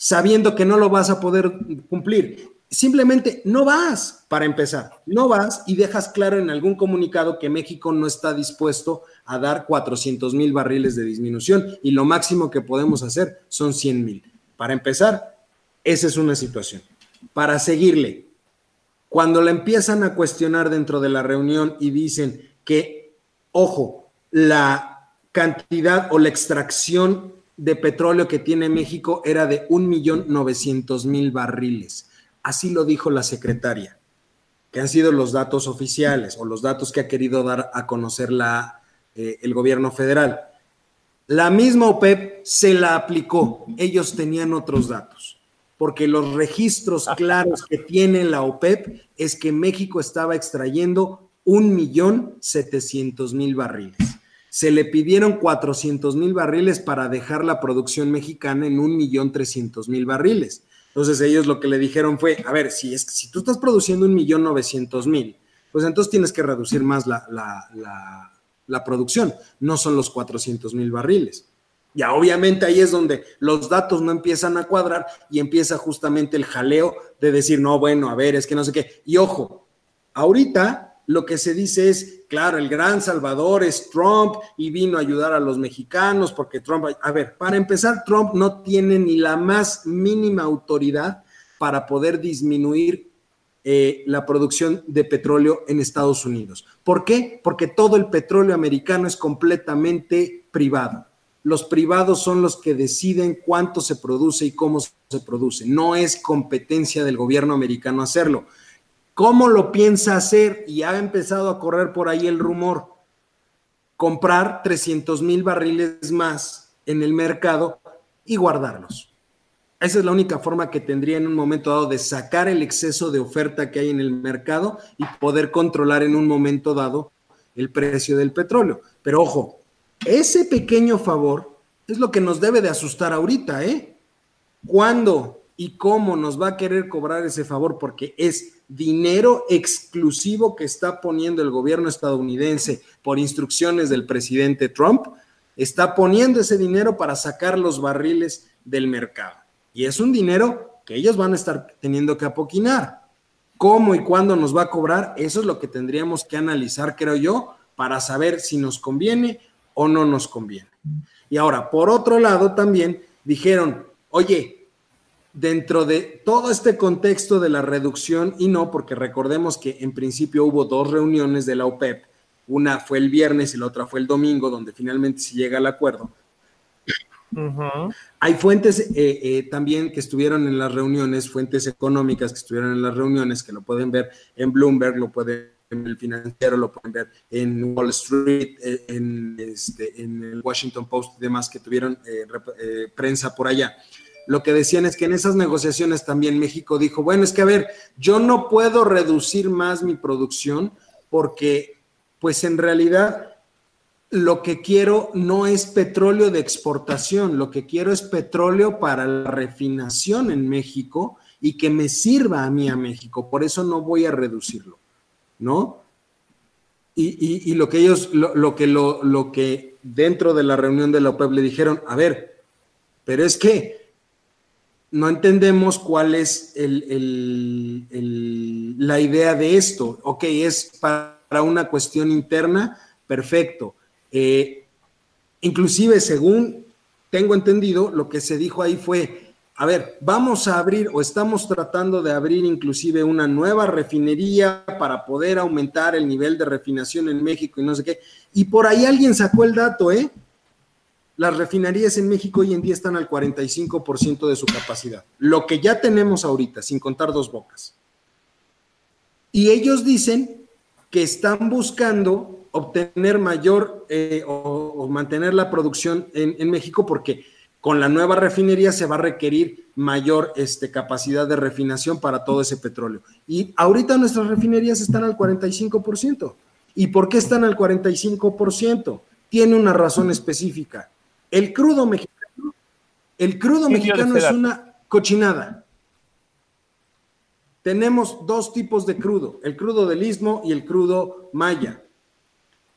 sabiendo que no lo vas a poder cumplir simplemente no vas para empezar, no vas y dejas claro en algún comunicado que México no está dispuesto a dar 400 mil barriles de disminución y lo máximo que podemos hacer son 100 mil. Para empezar, esa es una situación. Para seguirle, cuando la empiezan a cuestionar dentro de la reunión y dicen que, ojo, la cantidad o la extracción de petróleo que tiene México era de 1.900.000 barriles Así lo dijo la secretaria, que han sido los datos oficiales o los datos que ha querido dar a conocer la, eh, el gobierno federal. La misma OPEP se la aplicó. Ellos tenían otros datos, porque los registros claros que tiene la OPEP es que México estaba extrayendo un millón setecientos mil barriles. Se le pidieron cuatrocientos mil barriles para dejar la producción mexicana en un millón trescientos mil barriles. Entonces ellos lo que le dijeron fue, a ver, si, es, si tú estás produciendo un millón novecientos mil, pues entonces tienes que reducir más la, la, producción, no son los 400 mil barriles. Ya obviamente ahí es donde los datos no empiezan a cuadrar y empieza justamente el jaleo de decir, no, bueno, a ver, es que no sé qué. Y ojo, ahorita lo que se dice es, claro, el gran salvador es Trump y vino a ayudar a los mexicanos porque Trump, a ver, para empezar, Trump no tiene ni la más mínima autoridad para poder disminuir eh, la producción de petróleo en Estados Unidos. ¿Por qué? Porque todo el petróleo americano es completamente privado. Los privados son los que deciden cuánto se produce y cómo se produce. No es competencia del gobierno americano hacerlo. ¿Cómo lo piensa hacer? Y ha empezado a correr por ahí el rumor. Comprar 300 mil barriles más en el mercado y guardarlos. Esa es la única forma que tendría en un momento dado de sacar el exceso de oferta que hay en el mercado y poder controlar en un momento dado el precio del petróleo. Pero ojo, ese pequeño favor es lo que nos debe de asustar ahorita, ¿eh? ¿Cuándo y cómo nos va a querer cobrar ese favor? Porque es dinero exclusivo que está poniendo el gobierno estadounidense por instrucciones del presidente Trump, está poniendo ese dinero para sacar los barriles del mercado. Y es un dinero que ellos van a estar teniendo que apoquinar. ¿Cómo y cuándo nos va a cobrar? Eso es lo que tendríamos que analizar, creo yo, para saber si nos conviene o no nos conviene. Y ahora, por otro lado, también dijeron, oye, dentro de todo este contexto de la reducción, y no, porque recordemos que en principio hubo dos reuniones de la OPEP, una fue el viernes y la otra fue el domingo, donde finalmente se llega al acuerdo. Hay fuentes eh, eh, también que estuvieron en las reuniones, fuentes económicas que estuvieron en las reuniones, que lo pueden ver en Bloomberg, lo pueden en el financiero, lo pueden ver en Wall Street, eh, en, este, en el Washington Post y demás que tuvieron eh, prensa por allá. Lo que decían es que en esas negociaciones también México dijo, bueno, es que a ver, yo no puedo reducir más mi producción porque pues en realidad lo que quiero no es petróleo de exportación, lo que quiero es petróleo para la refinación en México y que me sirva a mí a México. Por eso no voy a reducirlo, ¿no? Y, lo que ellos, lo, que lo, lo, que dentro de la reunión de la OPEP le dijeron, a ver, pero es que no entendemos cuál es el, la idea de esto. Ok, es para una cuestión interna, perfecto. Eh, inclusive, según tengo entendido, lo que se dijo ahí fue, a ver, vamos a abrir o estamos tratando de abrir inclusive una nueva refinería para poder aumentar el nivel de refinación en México y no sé qué. Y por ahí alguien sacó el dato, ¿eh? Las refinerías en México hoy en día están al 45% de su capacidad. Lo que ya tenemos ahorita, sin contar dos bocas. Y ellos dicen que están buscando obtener mayor eh, o, mantener la producción en, en México porque con la nueva refinería se va a requerir mayor este, capacidad de refinación para todo ese petróleo. Y ahorita nuestras refinerías están al 45%. ¿Y por qué están al 45%? Tiene una razón específica. El crudo mexicano, el crudo mexicano es una cochinada. Tenemos dos tipos de crudo, el crudo del istmo y el crudo maya.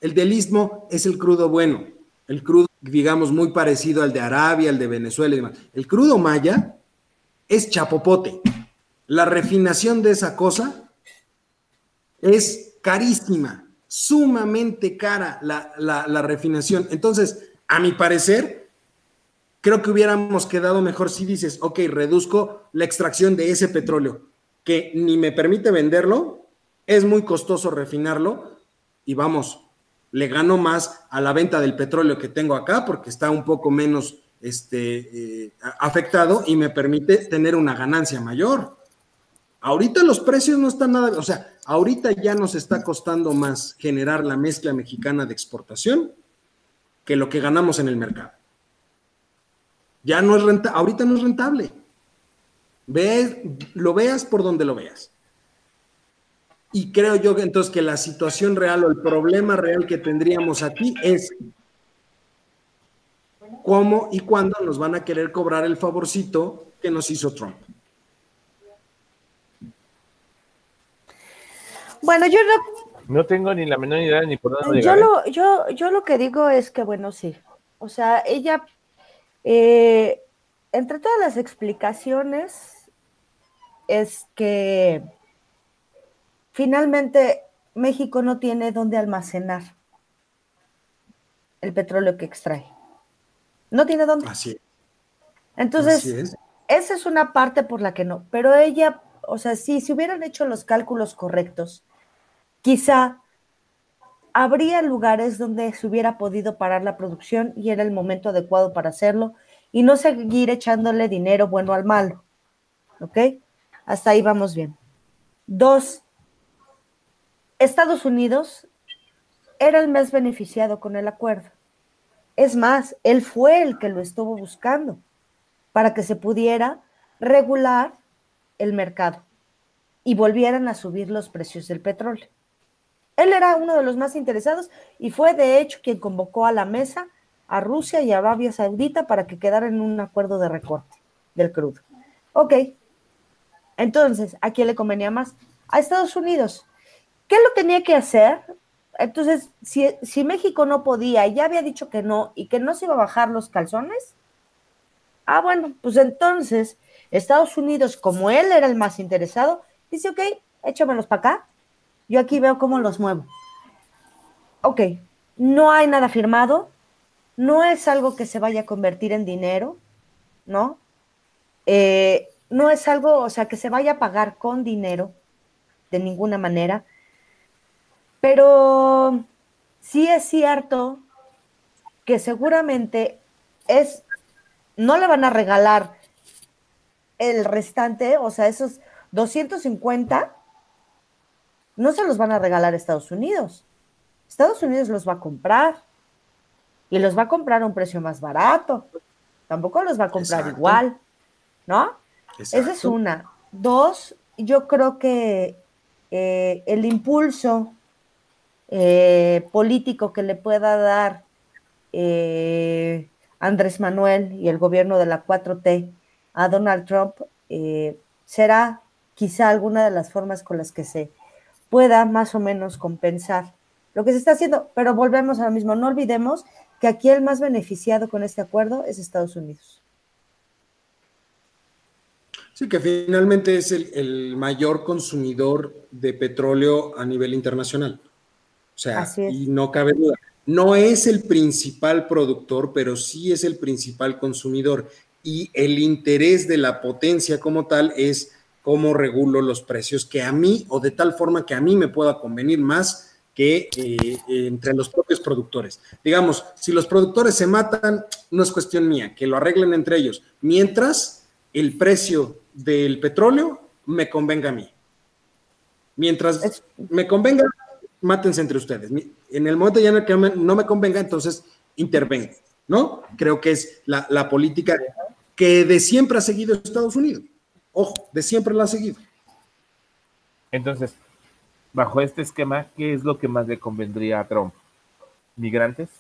El del istmo es el crudo bueno, el crudo digamos, muy parecido al de Arabia, al de Venezuela y demás. El crudo maya es chapopote. La refinación de esa cosa es carísima, sumamente cara la, la refinación. Entonces, a mi parecer, creo que hubiéramos quedado mejor si dices, ok, reduzco la extracción de ese petróleo, que ni me permite venderlo, es muy costoso refinarlo, y vamos, le gano más a la venta del petróleo que tengo acá porque está un poco menos este, eh, afectado y me permite tener una ganancia mayor. Ahorita los precios no están nada, o sea, ahorita ya nos está costando más generar la mezcla mexicana de exportación que lo que ganamos en el mercado. Ya no es rentable, ahorita no es rentable. Ve, lo veas por donde lo veas. Y creo yo entonces que la situación real o el problema real que tendríamos aquí es cómo y cuándo nos van a querer cobrar el favorcito que nos hizo Trump. Bueno, yo no... No tengo ni la menor idea ni por dónde yo lo, ¿eh? yo, yo lo que digo es que, bueno, sí. O sea, ella, eh, entre todas las explicaciones, es que Finalmente, México no tiene dónde almacenar el petróleo que extrae. No tiene dónde. Así Entonces, esa es una parte por la que no. Pero ella, o sea, si se hubieran hecho los cálculos correctos, quizá habría lugares donde se hubiera podido parar la producción y era el momento adecuado para hacerlo y no seguir echándole dinero bueno al malo. ¿Ok? Hasta ahí vamos bien. Dos, Estados Unidos era el más beneficiado con el acuerdo. Es más, él fue el que lo estuvo buscando para que se pudiera regular el mercado y volvieran a subir los precios del petróleo. Él era uno de los más interesados y fue de hecho quien convocó a la mesa a Rusia y a Arabia Saudita para que quedaran en un acuerdo de recorte del crudo. Ok, entonces, ¿a quién le convenía más? A Estados Unidos, ¿Qué lo tenía que hacer? Entonces, si, México no podía, y ya había dicho que no, y que no se iba a bajar los calzones, ah, bueno, pues entonces Estados Unidos, como él era el más interesado, dice, ok, échamelos para acá, yo aquí veo cómo los muevo. Ok, no hay nada firmado, no es algo que se vaya a convertir en dinero, ¿no? Eh, no es algo, o sea, que se vaya a pagar con dinero, de ninguna manera pero sí es cierto que seguramente es, no le van a regalar el restante, o sea, esos 250, no se los van a regalar a Estados Unidos. Estados Unidos los va a comprar y los va a comprar a un precio más barato. Tampoco los va a comprar igual, ¿no? Esa es una. Dos, yo creo que eh, el impulso eh, político que le pueda dar eh, Andrés Manuel y el gobierno de la 4T a Donald Trump será quizá alguna de las formas con las que se pueda más o menos compensar lo que se está haciendo. Pero volvemos a lo mismo, no olvidemos que aquí el más beneficiado con este acuerdo es Estados Unidos. Sí, que finalmente es el, mayor consumidor de petróleo a nivel internacional. O sea, y no cabe duda. No es el principal productor, pero sí es el principal consumidor. Y el interés de la potencia como tal es cómo regulo los precios, que a mí, o de tal forma que a mí me pueda convenir más que eh, entre los propios productores. Digamos, si los productores se matan, no es cuestión mía, que lo arreglen entre ellos. Mientras el precio del petróleo me convenga a mí. Mientras me convenga, mátense entre ustedes. En el momento ya en el que no me convenga, entonces intervengo, ¿no? Creo que es la, la política que de siempre ha seguido Estados Unidos. Ojo, de siempre la ha seguido. Entonces, bajo este esquema, ¿qué es lo que más le convendría a Trump? ¿Migrantes?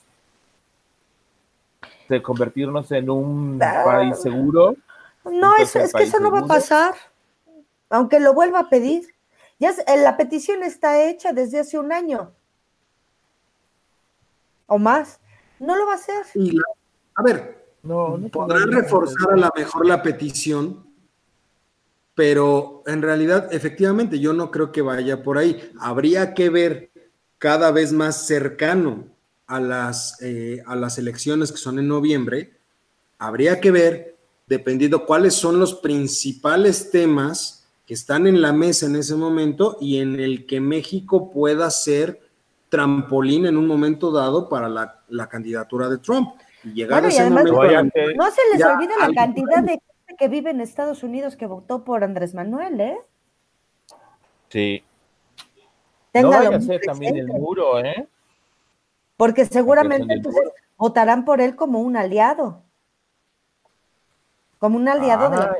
¿De convertirnos en un ah. país seguro? No, es, que eso no va a pasar, aunque lo vuelva a pedir. Ya la petición está hecha desde hace un año o más. No lo va a hacer. a ver, no, podrán reforzar a lo mejor la petición, pero en realidad, efectivamente, yo no creo que vaya por ahí. Habría que ver cada vez más cercano a las, eh, a las elecciones que son en noviembre, habría que ver dependiendo cuáles son los principales temas que están en la mesa en ese momento y en el que México pueda ser trampolín en un momento dado para la, candidatura de Trump. Y llegar a ese momento. No se les olvide la cantidad de que vive en Estados Unidos que votó por Andrés Manuel, ¿eh? Sí. no vaya a ser también el muro, ¿eh? Porque seguramente entonces votarán por él como un aliado como un aliado de la ah,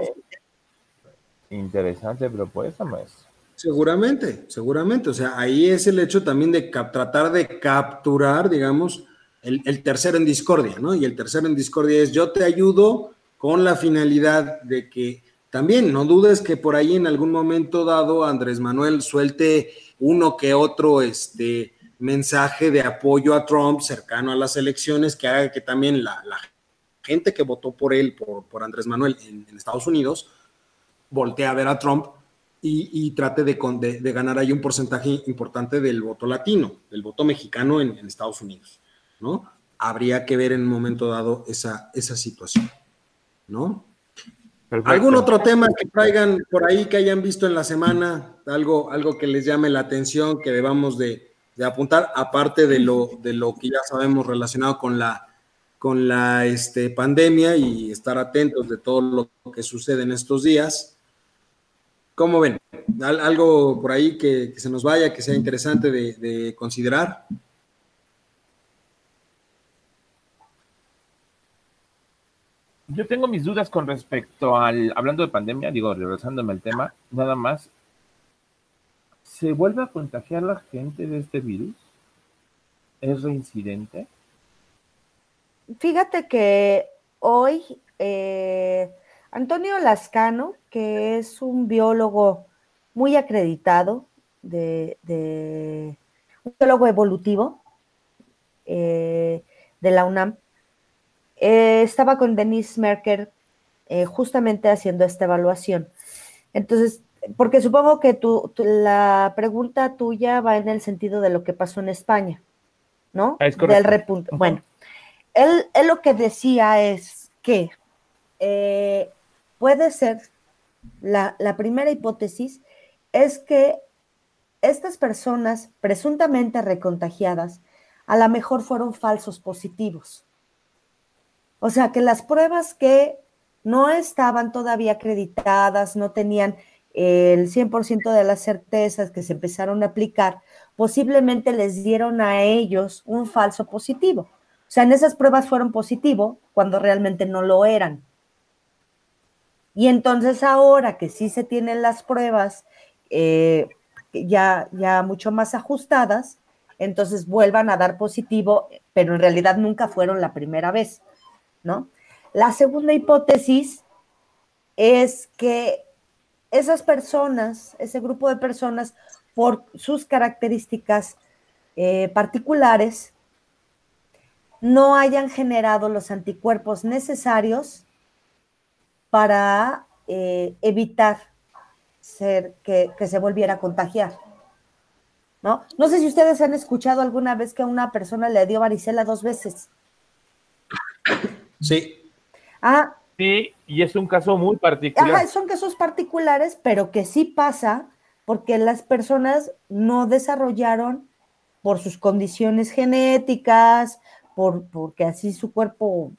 Interesante propuesta, maestro. Seguramente, seguramente. O sea, ahí es el hecho también de tratar de capturar, digamos, el, el, tercero en discordia, ¿no? Y el tercero en discordia es yo te ayudo con la finalidad de que también no dudes que por ahí en algún momento dado Andrés Manuel suelte uno que otro este, mensaje de apoyo a Trump cercano a las elecciones que haga que también la, gente que votó por él, por, Andrés Manuel en, Estados Unidos, voltea a ver a Trump y, trate de, de, ganar ahí un porcentaje importante del voto latino, del voto mexicano en, Estados Unidos, ¿no? Habría que ver en un momento dado esa, esa situación, ¿no? ¿Algún otro tema que traigan por ahí que hayan visto en la semana? Algo, algo que les llame la atención, que debamos de, de apuntar, aparte de lo, de lo que ya sabemos relacionado con la con la este, pandemia y estar atentos de todo lo que sucede en estos días. ¿Cómo ven? ¿Algo por ahí que, se nos vaya, que sea interesante de, considerar? Yo tengo mis dudas con respecto al, hablando de pandemia, digo, regresándome al tema, nada más, ¿se vuelve a contagiar la gente de este virus? ¿Es reincidente? Fíjate que hoy eh, Antonio Lascano, que es un biólogo muy acreditado, de, un biólogo evolutivo eh, de la UNAM, eh, estaba con Denise Merker justamente haciendo esta evaluación. Entonces, porque supongo que tu, la pregunta tuya va en el sentido de lo que pasó en España, ¿no? Es Del repunte. Bueno, él, lo que decía es que eh, puede ser, la, primera hipótesis es que estas personas presuntamente recontagiadas a lo mejor fueron falsos positivos. O sea, que las pruebas que no estaban todavía acreditadas, no tenían el 100% de las certezas que se empezaron a aplicar, posiblemente les dieron a ellos un falso positivo. O sea, en esas pruebas fueron positivo cuando realmente no lo eran. Y entonces ahora que sí se tienen las pruebas eh, ya, ya mucho más ajustadas, entonces vuelvan a dar positivo, pero en realidad nunca fueron la primera vez, ¿no? La segunda hipótesis es que esas personas, ese grupo de personas, por sus características eh, particulares, no hayan generado los anticuerpos necesarios para eh, evitar que, se volviera a contagiar. ¿No? no sé si ustedes han escuchado alguna vez que a una persona le dio varicela dos veces. Sí. Ah, Sí, y es un caso muy particular. Ajá, son casos particulares, pero que sí pasa porque las personas no desarrollaron por sus condiciones genéticas, por, porque así su cuerpo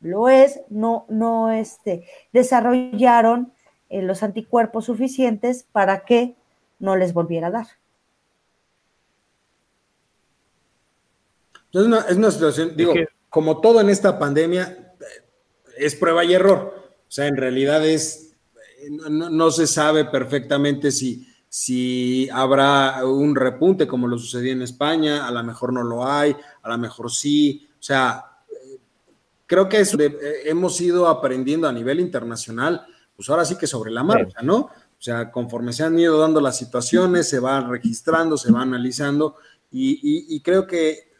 lo es, no, no este, desarrollaron eh, los anticuerpos suficientes para que no les volviera a dar. Es una, es una situación, digo, como todo en esta pandemia, es prueba y error. O sea, en realidad es, no, se sabe perfectamente si, si habrá un repunte como lo sucedió en España, a lo mejor no lo hay, a lo mejor sí. O sea, creo que eso hemos ido aprendiendo a nivel internacional, pues ahora sí que sobre la marcha, ¿no? O sea, conforme se han ido dando las situaciones, se va registrando, se va analizando y creo que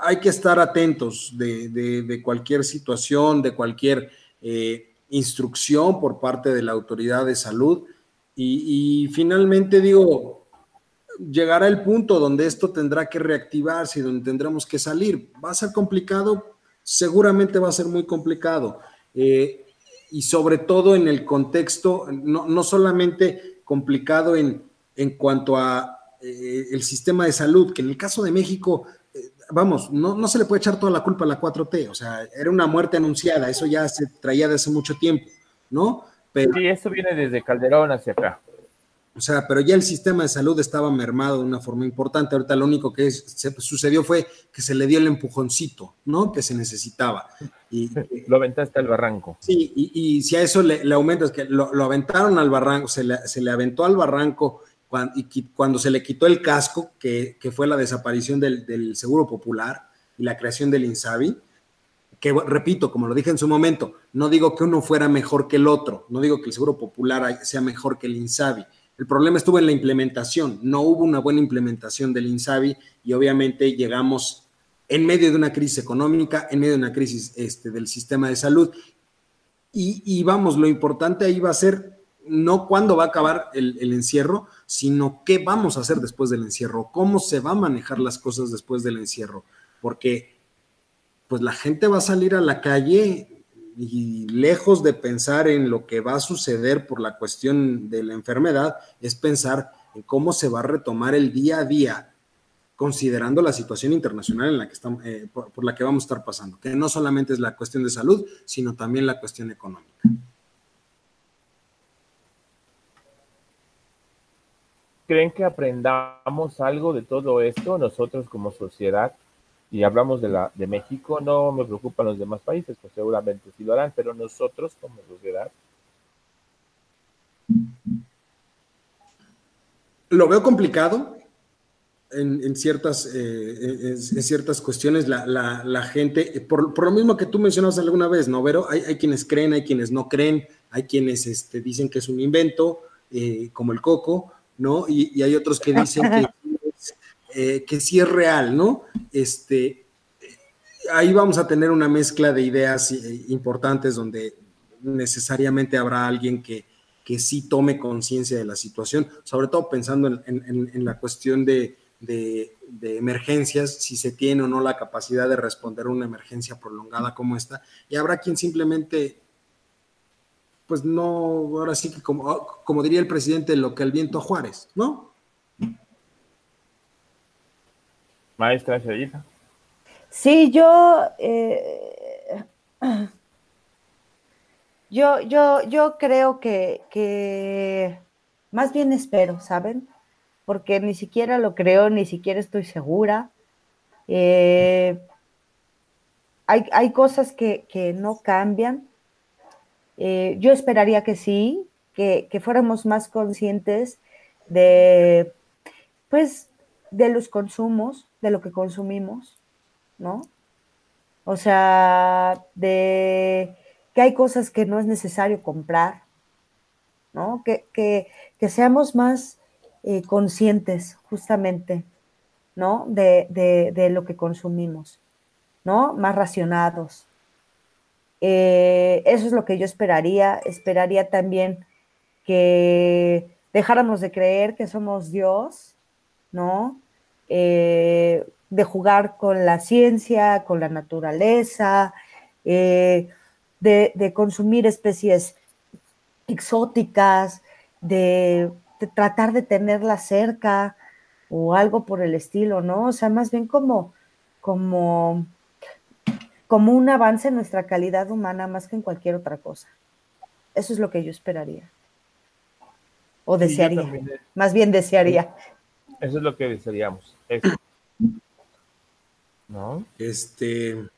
hay que estar atentos de, cualquier situación, de cualquier eh, instrucción por parte de la autoridad de salud. Y, finalmente digo, llegará el punto donde esto tendrá que reactivarse y donde tendremos que salir. ¿Va a ser complicado? Seguramente va a ser muy complicado. Eh, y sobre todo en el contexto, no, solamente complicado en, en cuanto a eh, el sistema de salud, que en el caso de México vamos, no, no se le puede echar toda la culpa a la 4T, o sea, era una muerte anunciada, eso ya se traía de hace mucho tiempo, ¿no? Pero, sí, esto viene desde Calderón hacia acá. O sea, pero ya el sistema de salud estaba mermado de una forma importante. Ahorita lo único que sucedió fue que se le dio el empujoncito, ¿no? Que se necesitaba. Y, lo aventaste al barranco. Sí, y, si a eso le, le aumentas, que lo, aventaron al barranco, se le, se le aventó al barranco cuando, y cuando se le quitó el casco, que, fue la desaparición del, Seguro Popular y la creación del INSABI, que repito, como lo dije en su momento, no digo que uno fuera mejor que el otro, no digo que el Seguro Popular sea mejor que el INSABI. El problema estuvo en la implementación, no hubo una buena implementación del INSABI y obviamente llegamos en medio de una crisis económica, en medio de una crisis este, del sistema de salud. Y, y vamos, lo importante ahí va a ser no cuándo va a acabar el, encierro, sino qué vamos a hacer después del encierro, cómo se va a manejar las cosas después del encierro, porque pues la gente va a salir a la calle y lejos de pensar en lo que va a suceder por la cuestión de la enfermedad, es pensar en cómo se va a retomar el día a día, considerando la situación internacional en la que estamos, eh, por la que vamos a estar pasando, que no solamente es la cuestión de salud, sino también la cuestión económica. ¿Creen que aprendamos algo de todo esto nosotros como sociedad? Y hablamos de, la, de México, no me preocupan los demás países, pues seguramente sí lo harán, pero nosotros como sociedad. Lo veo complicado en, ciertas, eh, en, ciertas cuestiones. La, gente, por, lo mismo que tú mencionabas alguna vez, ¿no, Vero? Hay, hay quienes creen, hay quienes no creen, hay quienes este, dicen que es un invento, eh, como el coco ¿no? Y, hay otros que dicen eh, que, sí es real, ¿no? Este, ahí vamos a tener una mezcla de ideas eh, importantes donde necesariamente habrá alguien que, que sí tome conciencia de la situación, sobre todo pensando en, la cuestión de, de, emergencias, si se tiene o no la capacidad de responder a una emergencia prolongada como esta, y habrá quien simplemente pues no, ahora sí que como, como diría el presidente, lo que el viento a Juárez, ¿no? Maestra Sayita. Sí, yo eh, Yo, yo, yo creo que, que más bien espero, ¿saben? Porque ni siquiera lo creo, ni siquiera estoy segura. Eh, hay, hay, cosas que, que no cambian. Eh, yo esperaría que sí, que, que, fuéramos más conscientes de, pues, de los consumos, de lo que consumimos, ¿no? O sea, de que hay cosas que no es necesario comprar, ¿no? Que, que, que seamos más eh, conscientes, justamente, ¿no? De, de, de, lo que consumimos, ¿no? Más racionados. Eh, eso es lo que yo esperaría. Esperaría también que dejáramos de creer que somos Dios, ¿no? Eh, de jugar con la ciencia, con la naturaleza, eh, de, consumir especies exóticas, de, de, tratar de tenerla cerca o algo por el estilo, ¿no? O sea, más bien como, como, como un avance en nuestra calidad humana más que en cualquier otra cosa. Eso es lo que yo esperaría. O desearía. Sí, más bien desearía. Eso es lo que desearíamos. Eso. ¿No? Este,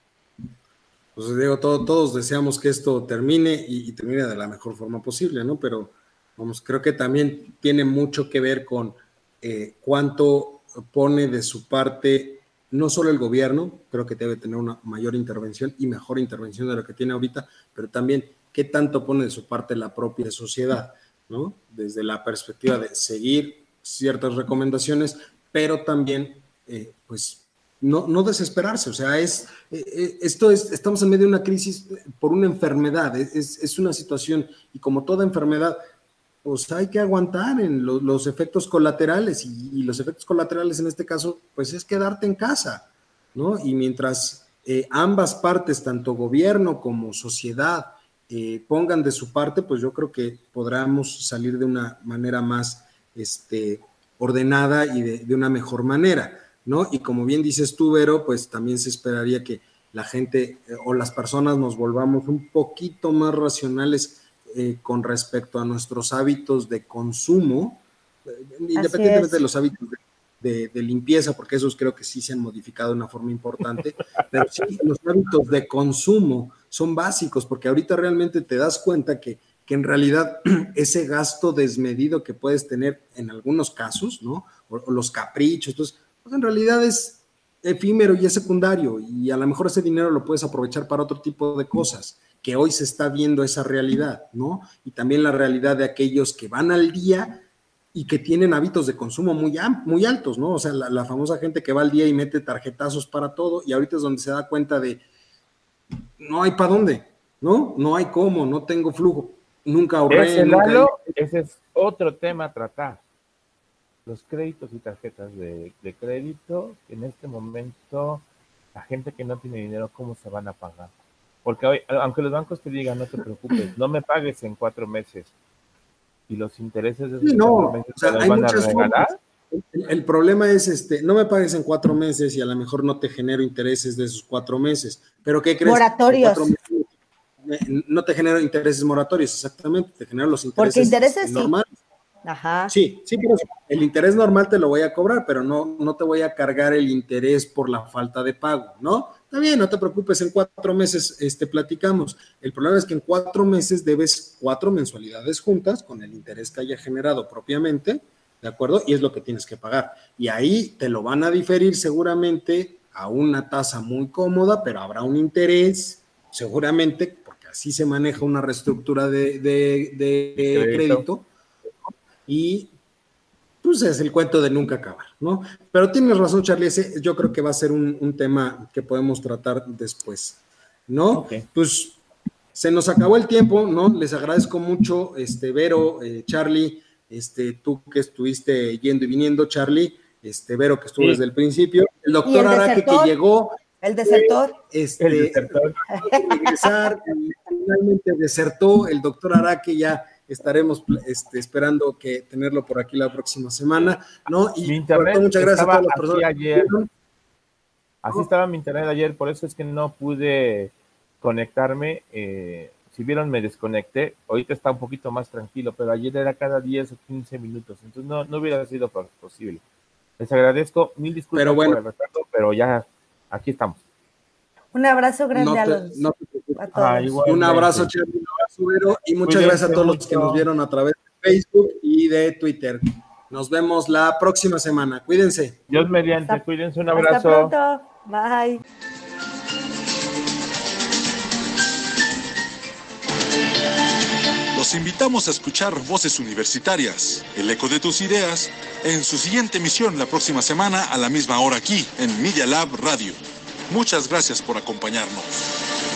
pues digo, todo, todos deseamos que esto termine y, y, termine de la mejor forma posible, ¿no? Pero vamos, creo que también tiene mucho que ver con eh, cuánto pone de su parte no solo el gobierno, creo que debe tener una mayor intervención y mejor intervención de lo que tiene ahorita, pero también qué tanto pone de su parte la propia sociedad, ¿no? Desde la perspectiva de seguir ciertas recomendaciones, pero también, eh, pues, no, no, desesperarse, o sea, es, eh, esto es, estamos en medio de una crisis por una enfermedad, es, es una situación, y como toda enfermedad, pues hay que aguantar en lo, los efectos colaterales, y, los efectos colaterales en este caso, pues es quedarte en casa, ¿no? Y mientras eh, ambas partes, tanto gobierno como sociedad, eh, pongan de su parte, pues yo creo que podremos salir de una manera más este, ordenada y de, de una mejor manera. ¿no? Y como bien dices tú, Vero, pues también se esperaría que la gente eh, o las personas nos volvamos un poquito más racionales eh, con respecto a nuestros hábitos de consumo, eh, independientemente de los hábitos de, de, de, limpieza, porque esos creo que sí se han modificado de una forma importante, pero sí los hábitos de consumo son básicos, porque ahorita realmente te das cuenta que, que en realidad ese gasto desmedido que puedes tener en algunos casos, ¿no? O, o los caprichos, entonces, pues en realidad es efímero y es secundario y a lo mejor ese dinero lo puedes aprovechar para otro tipo de cosas, que hoy se está viendo esa realidad, ¿no? Y también la realidad de aquellos que van al día y que tienen hábitos de consumo muy, muy altos, ¿no? O sea, la, la, famosa gente que va al día y mete tarjetazos para todo y ahorita es donde se da cuenta de, no hay para dónde, ¿no? No hay cómo, no tengo flujo, nunca ahorré. Ese, nunca... Lalo, ese es otro tema a tratar los créditos y tarjetas de, de, crédito, en este momento, la gente que no tiene dinero, ¿cómo se van a pagar? Porque hoy, aunque los bancos te digan, no te preocupes, no me pagues en cuatro meses, y los intereses de esos sí, no, cuatro meses o sea, te los hay van a regalar. El, el, problema es, este, no me pagues en cuatro meses y a lo mejor no te genero intereses de esos cuatro meses, pero ¿qué crees? Moratorios. Meses, no te genero intereses moratorios, exactamente, te genero los intereses, Porque intereses normales. Sí. Ajá. Sí, sí, pero el interés normal te lo voy a cobrar, pero no, no te voy a cargar el interés por la falta de pago, ¿no? Está bien, no te preocupes, en cuatro meses este, platicamos. El problema es que en cuatro meses debes cuatro mensualidades juntas con el interés que haya generado propiamente, ¿de acuerdo? Y es lo que tienes que pagar. Y ahí te lo van a diferir seguramente a una tasa muy cómoda, pero habrá un interés, seguramente, porque así se maneja una reestructura de, de, de crédito. crédito y pues es el cuento de nunca acabar, ¿no? Pero tienes razón, Charlie, ese yo creo que va a ser un, un tema que podemos tratar después, ¿no? Okay. Pues se nos acabó el tiempo, ¿no? Les agradezco mucho, este, Vero, eh, Charlie, este, tú que estuviste yendo y viniendo, Charlie, este, Vero que estuvo sí. desde el principio, el doctor el Araque que llegó. El desertor. Este, el desertor. regresar, finalmente desertó, el doctor Araque ya estaremos este, esperando que tenerlo por aquí la próxima semana, ¿no? Y mi internet muchas gracias a todas las personas. Ayer. Así estaba mi internet ayer, por eso es que no pude conectarme. Eh, si vieron, me desconecté. Ahorita está un poquito más tranquilo, pero ayer era cada 10 o 15 minutos. Entonces no, no hubiera sido posible. Les agradezco. Mil disculpas Pero bueno. por el retraso, pero ya aquí estamos. Un abrazo grande No a los no te preocupes. a todos. Ah. Un abrazo, Charlie, un abrazo, Vero, y muchas Cuídense gracias a todos los que nos vieron a través de Facebook y de Twitter. Nos vemos la próxima semana. Cuídense. Dios mediante, Hasta- cuídense, un Hasta abrazo. pronto. Bye. Los invitamos a escuchar Voces Universitarias, el eco de tus ideas, en su siguiente emisión la próxima semana a la misma hora aquí en Media Lab Radio. Muchas gracias por acompañarnos.